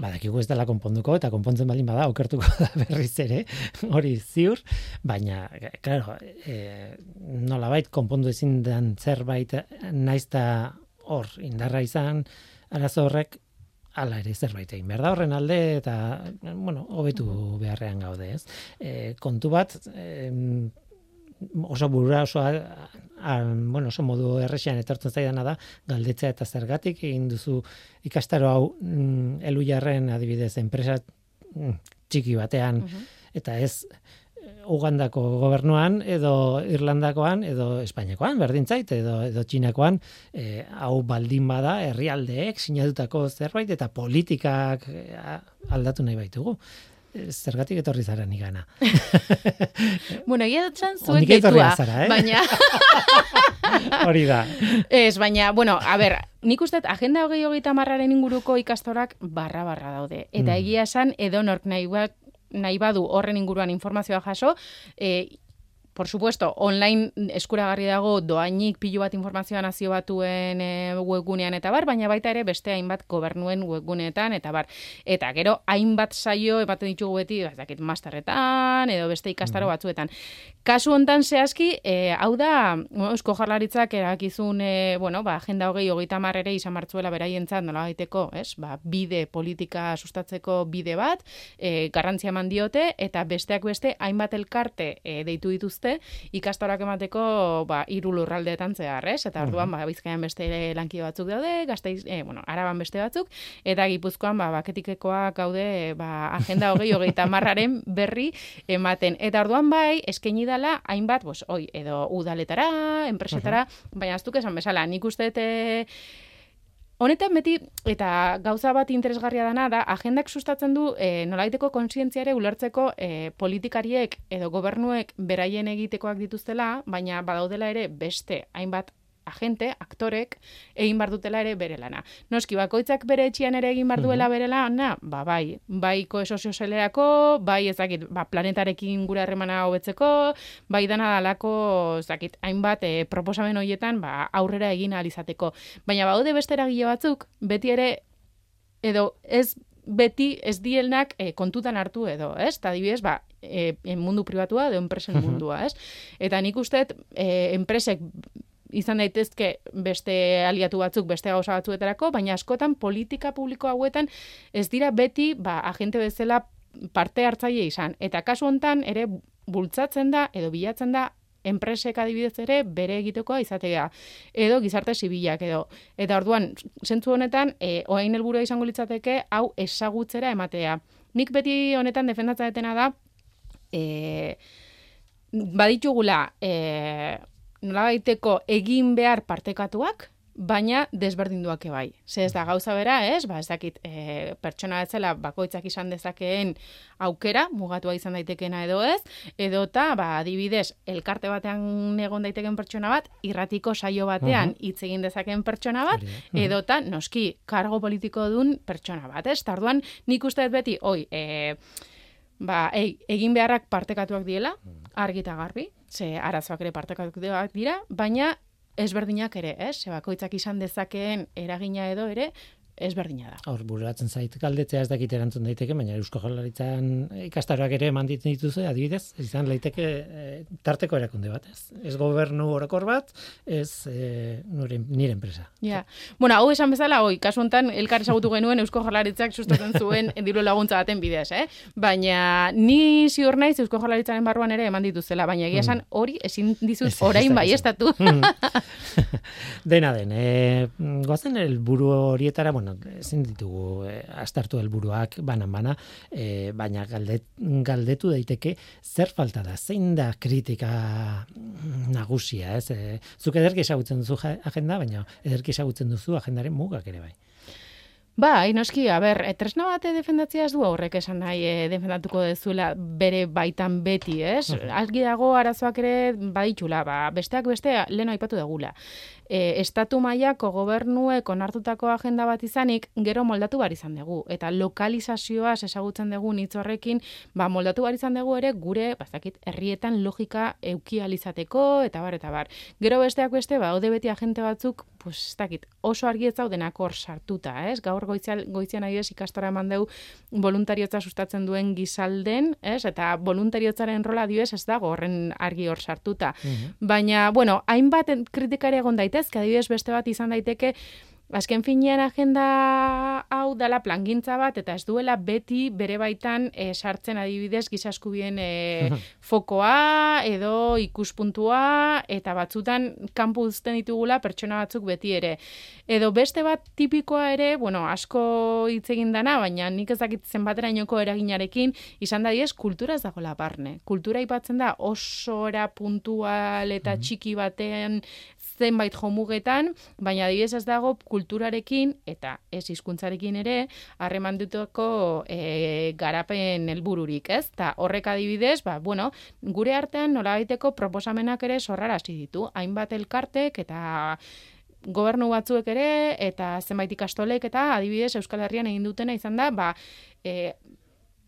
badakigu ez dela konponduko, eta konpontzen baldin bada, okertuko da berriz ere, hori ziur, baina, claro, e, nolabait konpondu ezin den zerbait, naizta hor, indarra izan, arazo horrek, ala ere zerbait egin behar da horren alde eta bueno, hobetu beharrean gaude, ez? E, kontu bat, em, oso burura oso a, a, bueno, oso modu erresean etortzen zaidana da galdetzea eta zergatik egin duzu ikastaro hau mm, elujarren adibidez enpresa mm, txiki batean. Eta ez Ugandako gobernuan edo Irlandakoan edo Espainiakoan berdin zait edo edo Txinakoan eh, hau baldin bada herrialdeek sinatutako zerbait eta politikak eh, aldatu nahi baitugu. Eh, Zergatik etorri zara nigana. Bueno, egia Ondik etorri deitua, zara, eh? baina... Hori da. Ez, baina, bueno, a ber, nik uste agenda hogei hogeita marraren inguruko ikastorak barra-barra daude. Eta Mm. egia esan, edonork nahi, ba, nahi badu horren inguruan informazioa jaso, e, por supuesto, online eskuragarri dago doainik pilu bat informazioa nazio batuen e, webgunean eta bar, baina baita ere beste hainbat gobernuen webguneetan eta bar. Eta gero hainbat saio ematen ditugu beti, ba, ez dakit masterretan edo beste ikastaro batzuetan. Kasu hontan zehazki, e, hau da, Eusko Jarlaritzak erakizun, e, bueno, ba, agenda hogei hogeita mar ere izan martzuela beraientzat nola gaiteko, ez? Ba, bide politika sustatzeko bide bat, e, garrantzia eman diote, eta besteak beste, hainbat elkarte e, deitu dituzte, ikastorak emateko, ba, iru lurraldeetan zehar, ez? Eta orduan, ba, bizkaian beste lanki batzuk daude, gazteiz, e, bueno, araban beste batzuk, eta gipuzkoan, ba, baketikekoak gaude, ba, agenda hogei hogeita marraren berri ematen. Eta orduan bai, eskaini dala, hainbat, bos, oi, edo udaletara, enpresetara, baina aztuk esan bezala, nik uste dute Honetan beti, eta gauza bat interesgarria dana da, agendak sustatzen du e, nolaiteko konsientziare ulertzeko e, politikariek edo gobernuek beraien egitekoak dituztela, baina badaudela ere beste hainbat agente, aktorek, egin bar dutela ere bere lana. Noski, bakoitzak bere etxian ere egin bar duela bere lana, ba, bai, bai koesozio bai ezakit, ba, planetarekin gura harremana hobetzeko, bai dana dalako, ezakit, hainbat, e, proposamen horietan, ba, aurrera egin alizateko. Baina baude beste eragile batzuk, beti ere, edo ez beti ez dielnak e, kontutan hartu edo, ez? Ta adibidez, ba, e, mundu pribatua edo enpresen mundua, ez? Eta nik uste, e, enpresek izan daitezke beste aliatu batzuk, beste gauza batzuetarako, baina askotan politika publiko hauetan ez dira beti ba, agente bezala parte hartzaile izan. Eta kasu hontan ere bultzatzen da edo bilatzen da enpresek adibidez ere bere egitekoa izatea edo gizarte zibilak edo eta orduan zentzu honetan e, orain helburua izango litzateke hau ezagutzera ematea nik beti honetan defendatza detena da e, baditugula e, nolabaiteko egin behar partekatuak, baina desberdinduak bai. Ze ez da gauza bera, ez? Ba, ez dakit, e, pertsona etzela bakoitzak izan dezakeen aukera, mugatua izan daitekena edo ez, edota, ba, adibidez, elkarte batean egon daiteken pertsona bat, irratiko saio batean hitz egin dezakeen pertsona bat, edota, noski, kargo politiko dun pertsona bat, ez? Tarduan, nik uste beti, oi, e, ba, e, egin beharrak partekatuak diela, argi eta garbi, ze arazoak ere partekatuak dira, baina ezberdinak ere, ez? Eh? bakoitzak izan dezakeen eragina edo ere, ezberdina da. Hor, bururatzen zait galdetzea ez dakit erantzun daiteke, baina Eusko Jaurlaritzan ikastaroak ere eman ditzen dituzu, adibidez, izan leiteke e, tarteko erakunde bat, ez? Ez gobernu orokor bat, ez e, nire, nire enpresa. Ja. Bueno, hau esan bezala, hoi, kasu hontan elkar ezagutu genuen Eusko Jaurlaritzak sustatzen zuen diru laguntza baten bidez, eh? Baina ni ziur naiz Eusko Jaurlaritzaren barruan ere eman dituzela, baina egia esan mm. hori ezin dizut orain bai estatu. Mm. Dena den, eh, goazen el buru horietara, bueno, bueno, ezin ditugu e, astartu helburuak banan bana, e, baina galdet, galdetu daiteke zer falta da, zein da kritika nagusia, ez? E, zuk ederki esagutzen duzu agenda, baina ederki esagutzen duzu agendaren mugak ere bai. Ba, inoski, a ber, tresna bate defendatzea ez du horrek esan nahi e, defendatuko dezuela bere baitan beti, ez? Argi dago arazoak ere baditxula, ba, besteak beste lehen aipatu degula e, estatu mailako gobernuek onartutako agenda bat izanik, gero moldatu bar izan dugu. Eta lokalizazioa ezagutzen dugu hitz horrekin, ba, moldatu bar izan dugu ere gure, bazakit, herrietan logika eukializateko, eta bar, eta bar. Gero besteak beste, ba, ode beti agente batzuk, pues, ez dakit, oso argi ez daudenak hor sartuta, ez? Gaur goitzian, goitzian nahi ez ikastora eman dugu voluntariotza sustatzen duen gizalden, ez? Eta voluntariotzaren rola dio ez dago horren argi hor sartuta. Mhm. Baina, bueno, hainbat kritikari egon daite daitezke, adibidez beste bat izan daiteke, azken finean agenda hau dala plangintza bat, eta ez duela beti bere baitan e, sartzen adibidez gizaskubien e, fokoa edo ikuspuntua, eta batzutan kanpu uzten ditugula pertsona batzuk beti ere. Edo beste bat tipikoa ere, bueno, asko hitz egin dana, baina nik ez dakit zenbatera inoko eraginarekin, izan da diez, kultura ez dago barne. Kultura ipatzen da oso era puntual eta txiki batean zenbait jomugetan, baina adibidez ez dago kulturarekin eta ez hizkuntzarekin ere harreman dutako e, garapen helbururik, ez? Ta horrek adibidez, ba, bueno, gure artean nola proposamenak ere sorrarazi ditu, hainbat elkartek eta gobernu batzuek ere eta zenbait ikastolek eta adibidez Euskal Herrian egin dutena izan da, ba, e,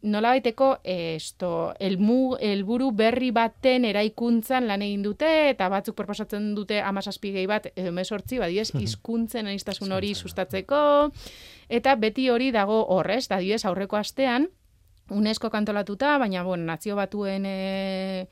nola baiteko esto, elmu, elburu berri baten eraikuntzan lan egin dute, eta batzuk proposatzen dute amazazpi gehi bat, edo mesortzi, badiez, izkuntzen anistasun hori sustatzeko, eta beti hori dago horrez, da diez, aurreko astean, UNESCO kantolatuta, baina, bueno, nazio batuen e,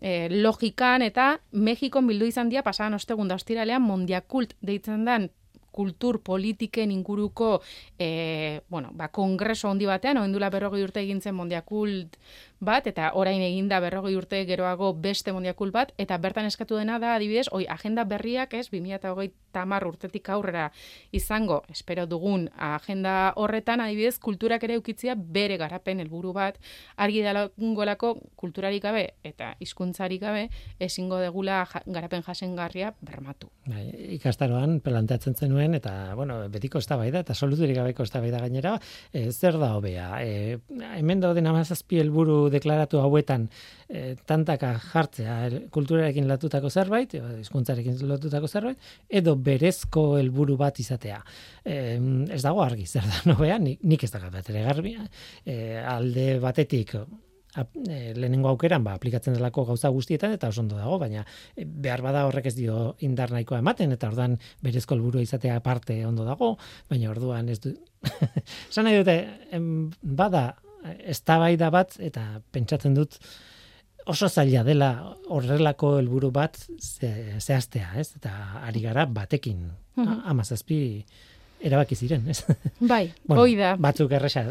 e, logikan, eta Mexikon bildu izan dia, pasadan ostegun da ostiralean, mondiakult deitzen dan kultur politiken inguruko e, bueno, ba, kongreso handi batean, oindula berrogei urte egintzen mondiakult bat, eta orain eginda berrogei urte geroago beste mondiakul bat, eta bertan eskatu dena da, adibidez, oi, agenda berriak ez, 2008 tamar urtetik aurrera izango, espero dugun, agenda horretan, adibidez, kulturak ere ukitzia bere garapen helburu bat, argi dalagolako kulturarik gabe, eta hizkuntzarik gabe, ezingo degula garapen jasengarria bermatu. Bai, ikastaroan planteatzen zenuen, eta, bueno, betiko eztabaida eta soluturik gabeko eztabaida gainera, e, zer da hobea? E, hemen dauden amazazpi helburu deklaratu hauetan e, tantaka jartzea er, kulturarekin latutako zerbait, hizkuntzarekin latutako zerbait, edo berezko helburu bat izatea. E, ez dago argi, zer da nobea, nik, nik ez da bat garbi, e, alde batetik ap, e, lehenengo aukeran ba, aplikatzen delako gauza guztietan eta oso ondo dago, baina behar bada horrek ez dio indar nahikoa ematen eta ordan berezko helburu izatea parte ondo dago, baina orduan ez du... Zan nahi dute, em, bada eztabaida bat eta pentsatzen dut oso zaila dela horrelako helburu bat ze, zehaztea, ez? Eta ari gara batekin. Mm -hmm. Amazazpi erabaki ziren, ez? Bai, bueno, da. Batzuk erresa,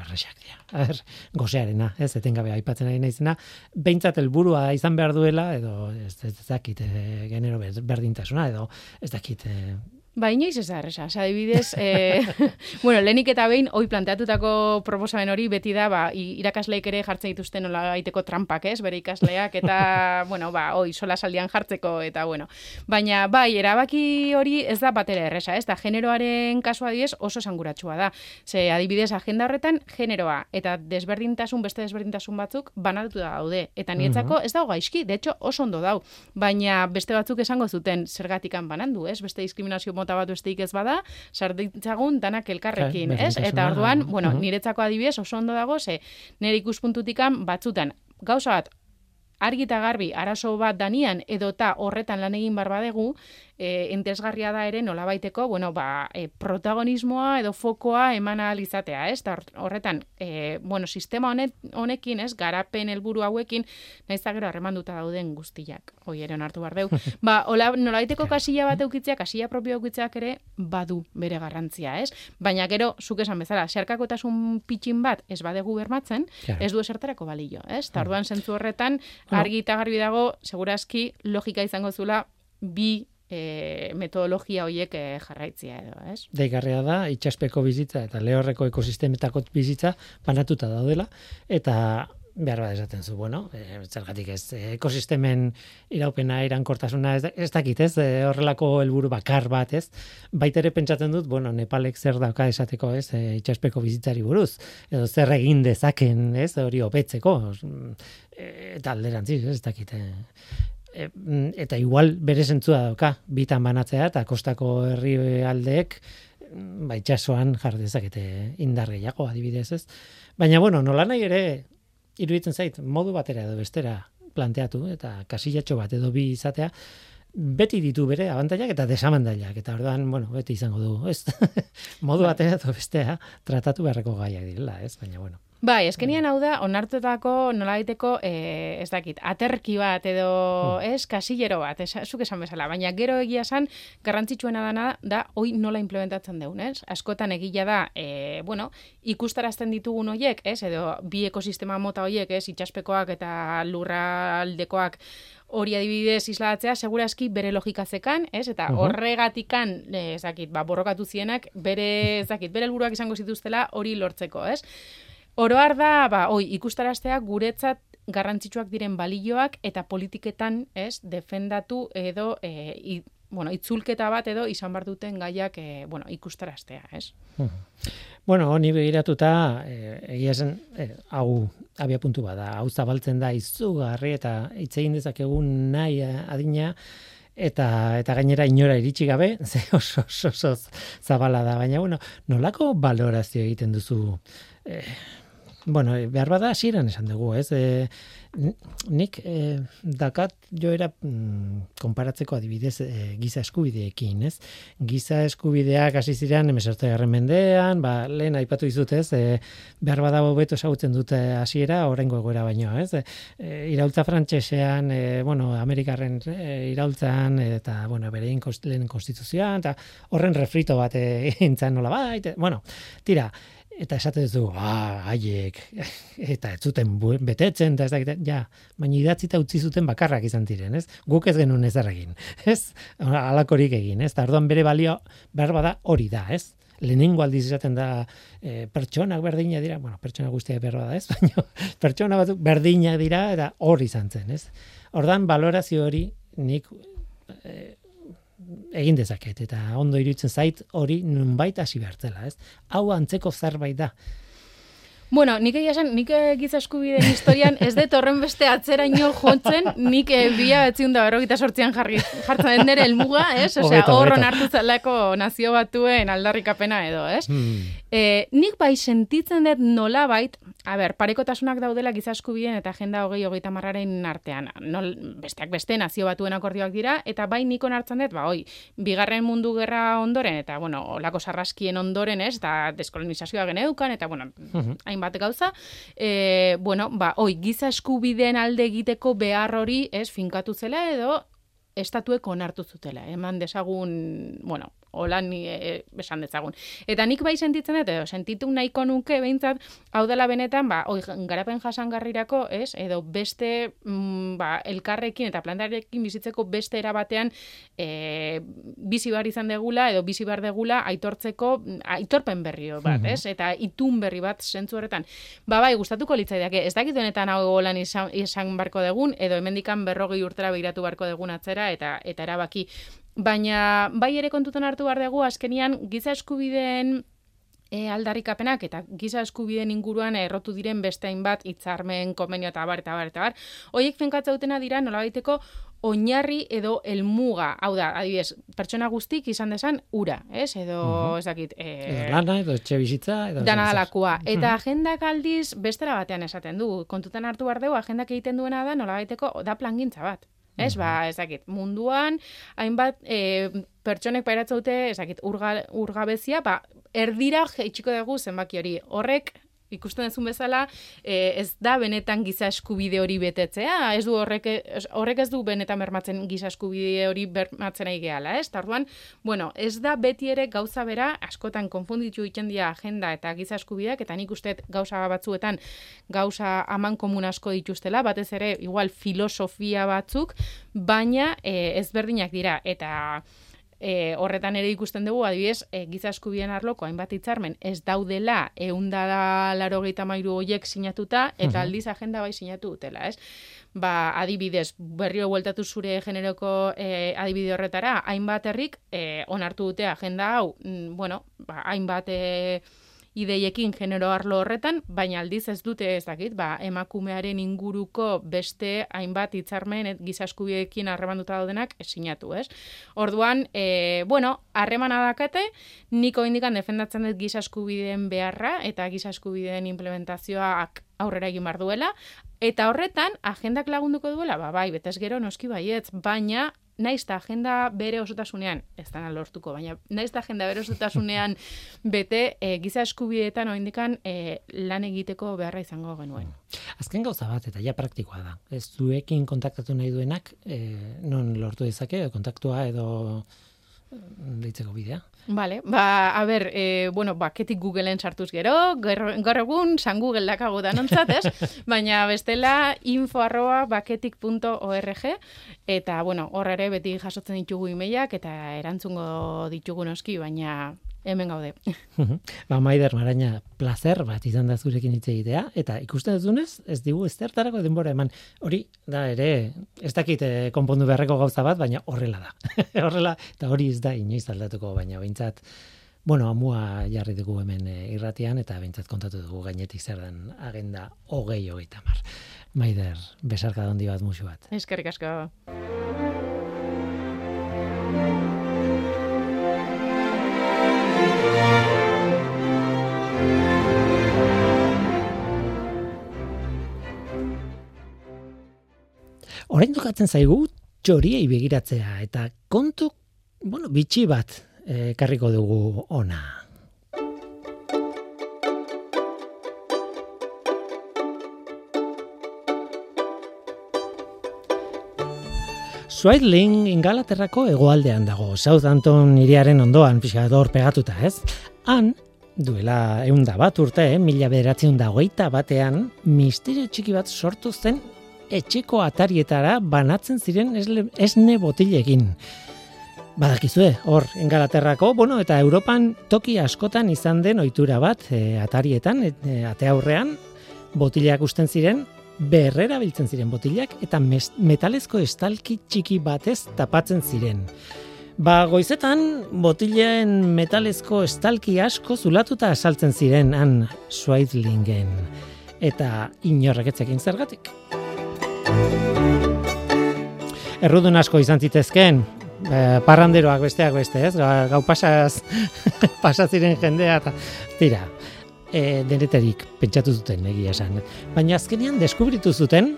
erresak dira. A ber, gozearena, ez? Etengabe aipatzen ari naizena, beintzat helburua izan behar duela edo ez, ez dakit e, genero berdintasuna edo ez dakit e, Ba, inoiz ez da, erresa. adibidez, e, bueno, lehenik eta behin, hoi planteatutako proposamen hori beti da, ba, irakasleik ere jartzen dituzten nola gaiteko trampak, ez, bere ikasleak, eta, bueno, ba, hoi, sola saldian jartzeko, eta, bueno. Baina, bai, erabaki hori ez da batera erresa, ez, da, generoaren kasua adibidez oso sanguratsua da. Ze, adibidez, agenda horretan, generoa, eta desberdintasun, beste desberdintasun batzuk, banatu da daude. Eta nietzako, ez dago gaizki, de hecho, oso ondo dau. Baina, beste batzuk esango zuten, zergatikan banandu, ez, beste diskriminazio mota bat besteik ez bada, sarditzagun danak elkarrekin, ez? Eta orduan, bueno, niretzako adibidez oso ondo dago, ze nire ikuspuntutikan batzutan, gauza bat, argi eta garbi arazo bat danian edota horretan lan egin bar badegu, e, entesgarria da ere nolabaiteko, bueno, ba, e, protagonismoa edo fokoa eman izatea, ez? Da horretan, e, bueno, sistema honet, honekin, ez? Garapen helburu hauekin, naiz da gero harremanduta dauden guztiak. Hoi ere hartu bar deu. ba, hola, nolabaiteko kasilla bat eukitzeak, kasilla propio eukitzeak ere badu bere garrantzia, ez? Baina gero, zuk esan bezala, zerkakotasun pitxin bat ez badegu bermatzen, ez du esertarako balio, ez? Ta orduan zentzu horretan, argi eta garbi dago, segurazki, logika izango zula, bi e, metodologia horiek e, jarraitzia edo, ez? Deigarria da, itxaspeko bizitza eta lehorreko ekosistemetako bizitza banatuta daudela, eta behar bat esaten zu, bueno, e, zergatik ez, ekosistemen iraupena, irankortasuna, ez, ez dakit, ez, e, horrelako helburu bakar bat, ez, baitere pentsatzen dut, bueno, Nepalek zer dauka esateko, ez, e, itxaspeko bizitzari buruz, edo zer egin dezaken, ez, hori hobetzeko, e, eta alderantziz, ez dakit, e, mm, eta igual bere zentzua dauka, bitan banatzea eta kostako herri aldeek mm, baitxasoan jar dezakete indar gehiago adibidez ez. Baina bueno, nola nahi ere iruditzen zait, modu batera edo bestera planteatu eta kasillatxo bat edo bi izatea, beti ditu bere abantailak eta desabantailak eta orduan, bueno, beti izango du, ez? modu bai. batera edo bestea tratatu beharreko gaiak direla, ez? Baina bueno. Bai, eskenian hau da, onartetako, nola e, ez dakit, aterki bat edo, hmm. ez, kasillero bat, ez, zuk esan bezala, baina gero egia san, garrantzitsuena dana da, hoi nola implementatzen deun, ez? Askotan egila da, e, bueno, ikustarazten ditugun hoiek, ez, edo bi ekosistema mota hoiek, ez, itxaspekoak eta lurraldekoak, hori adibidez isladatzea, segurazki bere logikazekan, ez? Eta horregatikan, ez dakit, ba, borrokatu zienak, bere, ez dakit, bere helburuak izango zituztela hori lortzeko, ez? Oroar da, ba, oi, ikustaraztea guretzat garrantzitsuak diren balioak eta politiketan, ez, defendatu edo e, i, bueno, itzulketa bat edo izan bar duten gaiak e, bueno, ikustaraztea, ez? Bueno, honi begiratuta, e, egia zen, e, hau abia puntu bada, hau zabaltzen da izugarri eta itzein dezakegun nahi adina, eta eta gainera inora iritsi gabe, ze oso, oso, oso zabala da, baina bueno, nolako valorazio egiten duzu eh, bueno, e, behar bada hasieran esan dugu, ez? E, nik e, dakat joera mm, konparatzeko adibidez e, giza eskubideekin, ez? Giza eskubideak hasi ziren 18. mendean, ba, lehen aipatu dizut, ez? E, behar bada hobeto ezagutzen dute hasiera oraingo egoera baino, ez? E, iraultza frantsesean, e, bueno, Amerikarren e, iraultzan eta bueno, berein kost, lehen konstituzioan eta horren refrito bat egin zan nola bait, bueno, tira, eta esaten duzu, ah, haiek, eta ez zuten betetzen, eta ez dakit, ja, baina idatzita utzi zuten bakarrak izan ziren, ez? Guk ez genuen ezer egin, ez? Alakorik egin, ez? Eta orduan bere balio, behar bada hori da, ez? Lehenengo aldiz esaten da e, pertsonak berdina dira, bueno, pertsona guztiak behar bada, ez? Baina pertsona batzuk berdinak dira, eta hori izan zen, ez? Ordan valorazio hori nik e, egin dezaket eta ondo iruditzen zait hori nunbait hasi behartzela, ez? Hau antzeko zerbait da. Bueno, nik egia esan, nik eh, giza eskubideen historian ez dut horren beste atzeraino jontzen, nik e, bila betziun da berrogeita sortzian jarri, jartzen nire helmuga, ez? Osea, Hobeto, hor hobeto. onartu zalako nazio batuen aldarrikapena edo, ez? Hmm. E, nik bai sentitzen dut nolabait, a ber, parekotasunak daudela giza eskubideen eta agenda hogei hogeita marraren artean. Nol, besteak beste nazio batuen akordioak dira, eta bai nik onartzen dut, ba, oi, bigarren mundu gerra ondoren, eta, bueno, olako sarraskien ondoren, ez, eta deskolonizazioa geneukan, eta, bueno, hainbat gauza, e, bueno, ba, oi, giza eskubideen alde egiteko behar hori, ez, finkatu zela edo, estatuek onartu zutela, eman desagun, bueno, hola ni e, esan dezagun. Eta nik bai sentitzen dut, edo sentitu nahiko nuke behintzat, hau dela benetan, ba, oi, garapen jasangarrirako, ez, edo beste, mm, ba, elkarrekin eta plantarekin bizitzeko beste erabatean e, bizi behar izan degula, edo bizi behar degula aitortzeko, mm, aitorpen berri bat, ez, eta itun berri bat zentzu horretan. Ba, bai, gustatuko litzaidake, ez dakit honetan hau holan izan, izan barko degun, edo hemendikan berrogei urtera begiratu barko degun atzera, eta eta erabaki Baina bai ere kontutan hartu behar dugu azkenian giza eskubideen e, aldarrikapenak eta giza eskubideen inguruan errotu diren beste hainbat hitzarmen, konbenio eta bar eta bar eta bar. Hoiek finkatzautena dira nolabaiteko oinarri edo helmuga, hau da, adibidez, pertsona guztik izan desan ura, ez? Edo, ez dakit, Edo e, lana, edo etxe bizitza, edo... dana dalakoa. Eta agendak aldiz bestera batean esaten du. Kontutan hartu behar dugu, agendak egiten duena da nolabaiteko da plangintza bat. Ez, ba, ez dakit, munduan, hainbat, e, pertsonek pairatza dute, ez dakit, urga, urgabezia, ba, erdira jeitxiko dugu zenbaki hori. Horrek, ikusten duzun bezala, e, ez da benetan giza eskubide hori betetzea, ez du horrek, ez- horrek ez du benetan bermatzen giza eskubide hori bermatzen nahi gehala, ez? Ta orduan, bueno, ez da beti ere gauza bera, askotan konfunditu egiten dira agenda eta giza eskubideak, eta nik uste gauza batzuetan gauza aman komun asko dituztela, batez ere igual filosofia batzuk, baina e, ezberdinak dira, eta e, horretan ere ikusten dugu, adibidez, e, giza eskubideen arloko hainbat hitzarmen ez daudela eundada laro mairu hoiek sinatuta, eta aldiz agenda bai sinatu dutela, ez? Ba, adibidez, berriro bueltatu zure generoko e, adibide horretara, hainbat herrik e, onartu dute agenda hau, mm, bueno, ba, hainbat e, ideiekin genero arlo horretan, baina aldiz ez dute ez dakit, ba, emakumearen inguruko beste hainbat hitzarmen et- giza eskubiekin harremanduta daudenak sinatu, ez? Orduan, e, bueno, harremana dakate, niko indikan defendatzen dut giza eskubideen beharra eta giza eskubideen implementazioak aurrera egin bar duela, eta horretan agendak lagunduko duela, ba bai, betez gero noski baietz, baina naiz ta agenda bere osotasunean, ez dana lortuko, baina naiz ta agenda bere osotasunean bete e, giza eskubideetan oraindikan e, lan egiteko beharra izango genuen. Azken gauza bat, eta ja praktikoa da. Ez zuekin kontaktatu nahi duenak, e, non lortu dezake, kontaktua edo eh, deitzeko bidea. Vale, ba, a ber, e, bueno, baketik Googleen sartuz gero, gaur egun San Google dakago danontzat, ez? Baina bestela info arroba baketik.org eta, bueno, horra ere beti jasotzen ditugu imeiak eta erantzungo ditugu noski, baina hemen gaude. ba, Maider Maraña, placer bat izan da zurekin hitz egitea, eta ikusten duzunez, ez digu ezertarako denbora eman. Hori, da ere, ez dakit eh, konpondu beharreko gauza bat, baina horrela da. horrela, eta hori ez da inoiz aldatuko, baina behintzat, bueno, amua jarri dugu hemen eh, irratian, eta behintzat kontatu dugu gainetik zer den agenda hogei hogeita mar. Maider, besarka handi bat musu bat. Eskerrik asko. Orain dukatzen zaigu txoriei begiratzea eta kontu, bueno, bitxi bat eh, ekarriko dugu ona. Swaidling Ingalaterrako hegoaldean dago, Southampton iriaren ondoan pixador pegatuta, ez? Han, duela eunda bat urte, eh, mila bederatzen da hogeita batean, misterio txiki bat sortu zen etxeko atarietara banatzen ziren esne botilekin. Badakizue, hor, Ingalaterrako, bueno, eta Europan toki askotan izan den ohitura bat e, atarietan, e, e, ate aurrean, botilak usten ziren, berrera biltzen ziren botilak, eta mes, metalezko estalki txiki batez tapatzen ziren. Ba, goizetan, botileen metalezko estalki asko zulatuta asaltzen ziren han Swaidlingen. Eta inorrek etzekin zergatik. Errudun asko izan zitezken, eh, parranderoak besteak beste, ez? Ga- Gau pasaz, pasaziren jendea, eta tira, e, deneterik pentsatu zuten egia esan. Baina azkenean deskubritu zuten,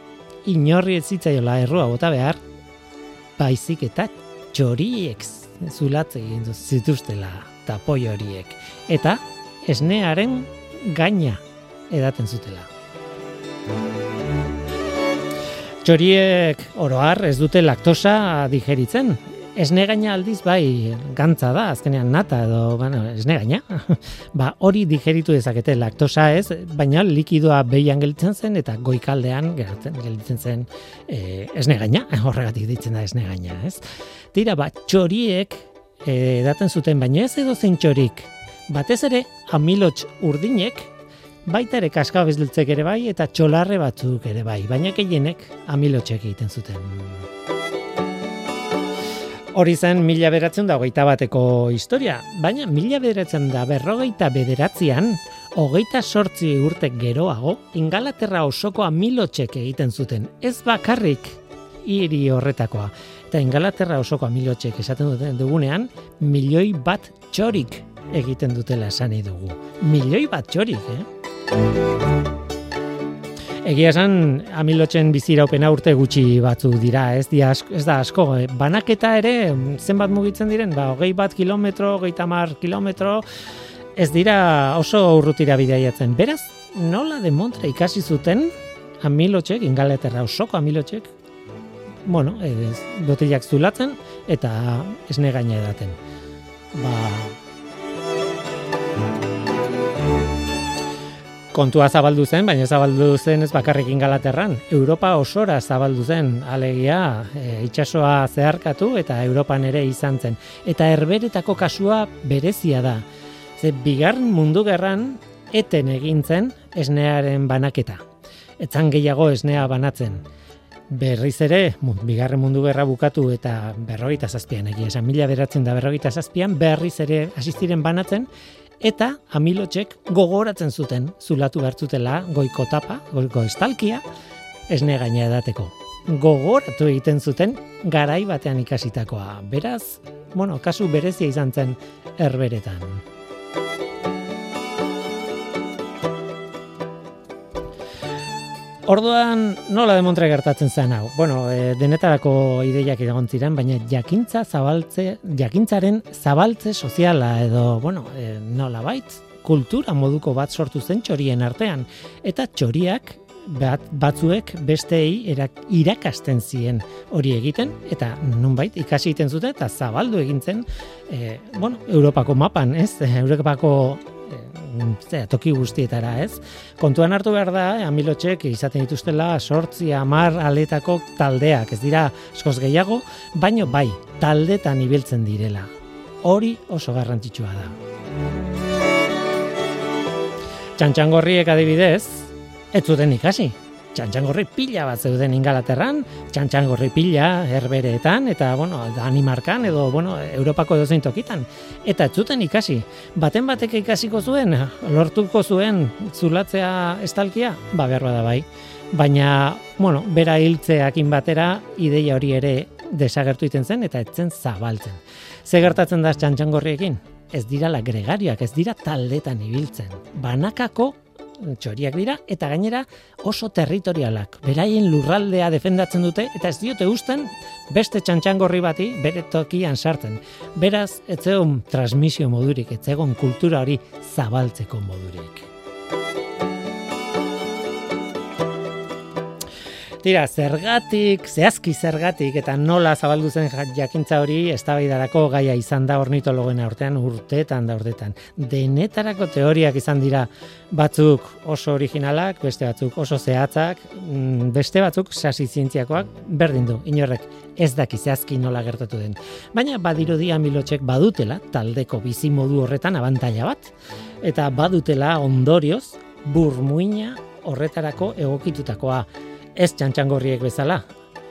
inorri ez zitzaiola errua bota behar, baizik eta txoriek zulatze egin zituztela tapoi horiek. Eta esnearen gaina edaten zutela. Txoriek oroar ez dute laktosa digeritzen. Esne gaina aldiz bai gantza da, azkenean nata edo, bueno, esne gaina. ba, hori digeritu dezakete laktosa ez, baina likidoa behian gelditzen zen eta goikaldean geratzen gelditzen zen e, esne gaina, horregatik ditzen da esne gaina, ez? Tira, ba, txoriek e, daten zuten, baina ez edo zein txorik. Batez ere, amilots urdinek, baita ere kaskabezeltzek ere bai, eta txolarre batzuk ere bai, baina gehienek amilotxek egiten zuten. Hori zen mila beratzen da hogeita bateko historia, baina mila beratzen da berrogeita bederatzean, hogeita sortzi urte geroago, Ingalaterra osoko amilotxek egiten zuten, ez bakarrik hiri horretakoa. Eta Ingalaterra osoko amilotxek esaten duten dugunean, milioi bat txorik egiten dutela esan dugu. Milioi bat txorik, eh? Egia esan, amilotxen biziraupena urte gutxi batzu dira, ez, dia, asko- ez da asko. eh, Banaketa ere, zenbat mugitzen diren, ba, hogei bat kilometro, hogeita mar kilometro, ez dira oso urrutira bidaiatzen. Beraz, nola de Montre ikasi zuten amilotxek, ingalaterra osoko amilotxek, bueno, ez, botilak zulatzen eta esne gaina edaten. Ba, kontua zabaldu zen, baina zabaldu zen ez bakarrik ingalaterran. Europa osora zabaldu zen, alegia e, itsasoa zeharkatu eta Europan ere izan zen. Eta herberetako kasua berezia da. Ze bigarren mundu gerran eten egin zen esnearen banaketa. Etzan gehiago esnea banatzen. Berriz ere, bigarren mundu gerra bukatu eta berrogeita zazpian, egia esan, mila beratzen da berrogeita zazpian, berriz ere hasi ziren banatzen, eta amilotxek gogoratzen zuten zulatu bertzutela goiko tapa, goiko estalkia, esne gaina edateko. Gogoratu egiten zuten garai batean ikasitakoa. Beraz, bueno, kasu berezia izan zen herberetan. Orduan nola demontre gertatzen zen hau? Bueno, e, denetarako ideiak egon ziren, baina jakintza zabaltze, jakintzaren zabaltze soziala edo, bueno, e, nola bait, kultura moduko bat sortu zen txorien artean. Eta txoriak bat, batzuek besteei erak, irakasten zien hori egiten, eta nonbait ikasi egiten zuten, eta zabaldu egin zen, e, bueno, Europako mapan, ez? Europako toki guztietara, ez? Kontuan hartu behar da, amilotxek izaten dituztela sortzi amar aletako taldeak, ez dira askoz gehiago, baino bai, taldetan ibiltzen direla. Hori oso garrantzitsua da. Txantxangorriek adibidez, ez zuten ikasi. Txantxangorri pila bat zeuden ingalaterran, txantxangorri pila herbereetan, eta, bueno, Danimarkan edo, bueno, Europako edozein tokitan. Eta ez zuten ikasi. Baten batek ikasiko zuen, lortuko zuen zulatzea estalkia, ba behar bada bai. Baina, bueno, bera hiltzeakin batera, ideia hori ere desagertu iten zen, eta etzen zabaltzen. Ze gertatzen da txantxangorriekin? Ez dira la gregariak, ez dira taldetan ibiltzen. Banakako txoriak dira, eta gainera oso territorialak. Beraien lurraldea defendatzen dute, eta ez diote usten beste txantxangorri bati bere tokian sartzen. Beraz, etzegon transmisio modurik, etzegon kultura hori zabaltzeko modurik. Tira, zergatik, zehazki zergatik eta nola zabaldu zen ja- jakintza hori eztabaidarako gaia izan da ornitologoen urtean urteetan da urteetan. Denetarako teoriak izan dira batzuk oso originalak, beste batzuk oso zehatzak, mm, beste batzuk sasi zientziakoak berdin du, inorrek ez daki zehazki nola gertatu den. Baina badirudia milotxek badutela taldeko bizi modu horretan abantaila bat eta badutela ondorioz burmuina horretarako egokitutakoa ez txantxangorriek bezala.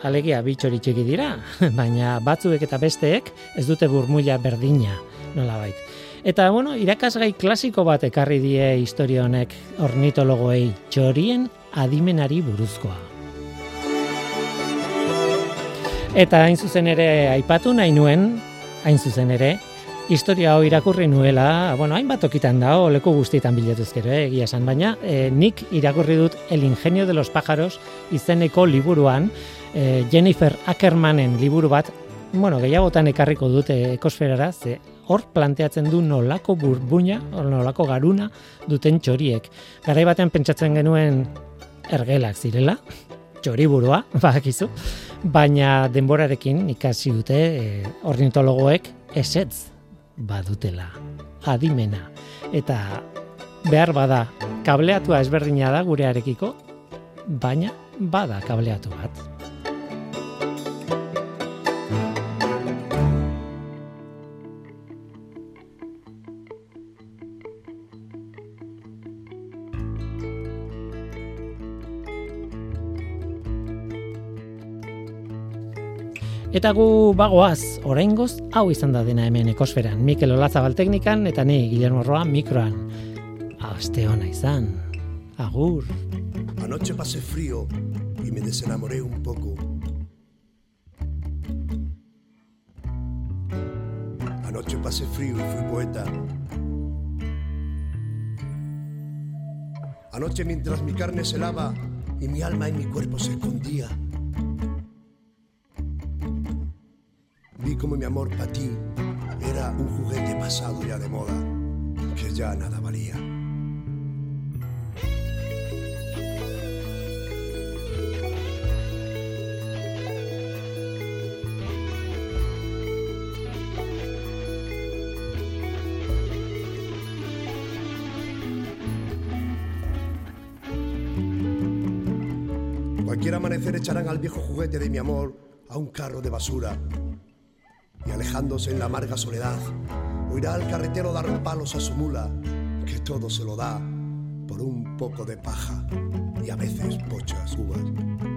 Alegia bitxori txiki dira, baina batzuek eta besteek ez dute burmuila berdina, nolabait. Eta bueno, irakasgai klasiko bat ekarri die historia honek ornitologoei txorien adimenari buruzkoa. Eta hain zuzen ere aipatu nahi nuen, hain zuzen ere, historia hau irakurri nuela, bueno, hainbat tokitan da, leku guztietan bilatuz gero, eh, egia esan, baina eh, nik irakurri dut El ingenio de los pájaros izeneko liburuan, eh, Jennifer Ackermanen liburu bat, bueno, gehiagotan ekarriko dute ekosferara, ze hor planteatzen du nolako burbuina, nolako garuna duten txoriek. Garai batean pentsatzen genuen ergelak zirela, txoriburua, badakizu, baina denborarekin ikasi dute e, ornitologoek esetz badutela, adimena. Eta behar bada, kableatua ezberdina da gurearekiko, baina bada kableatu bat. Eta gu bagoaz, oraingoz hau izan da dena hemen ekosferan. Mikel Olazabal teknikan eta ni Guillermo Roa mikroan. Aste ona izan. Agur. Anoche pasé frío y me desenamoré un poco. Anoche pasé frío y fui poeta. Anoche mientras mi carne se lava y mi alma en mi cuerpo se escondía. Vi como mi amor para ti era un juguete pasado ya de moda, que ya nada valía. Cualquier amanecer echarán al viejo juguete de mi amor a un carro de basura. En la amarga soledad, oirá al carretero dar palos a su mula, que todo se lo da por un poco de paja y a veces pochas uvas.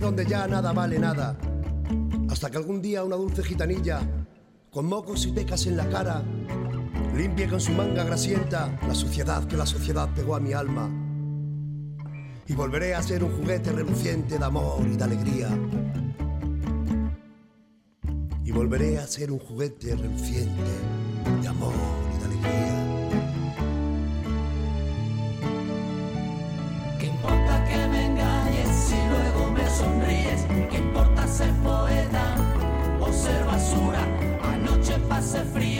Donde ya nada vale nada, hasta que algún día una dulce gitanilla, con mocos y pecas en la cara, limpie con su manga grasienta la suciedad que la sociedad pegó a mi alma. Y volveré a ser un juguete reluciente de amor y de alegría. Y volveré a ser un juguete reluciente de amor Anoche pasé frío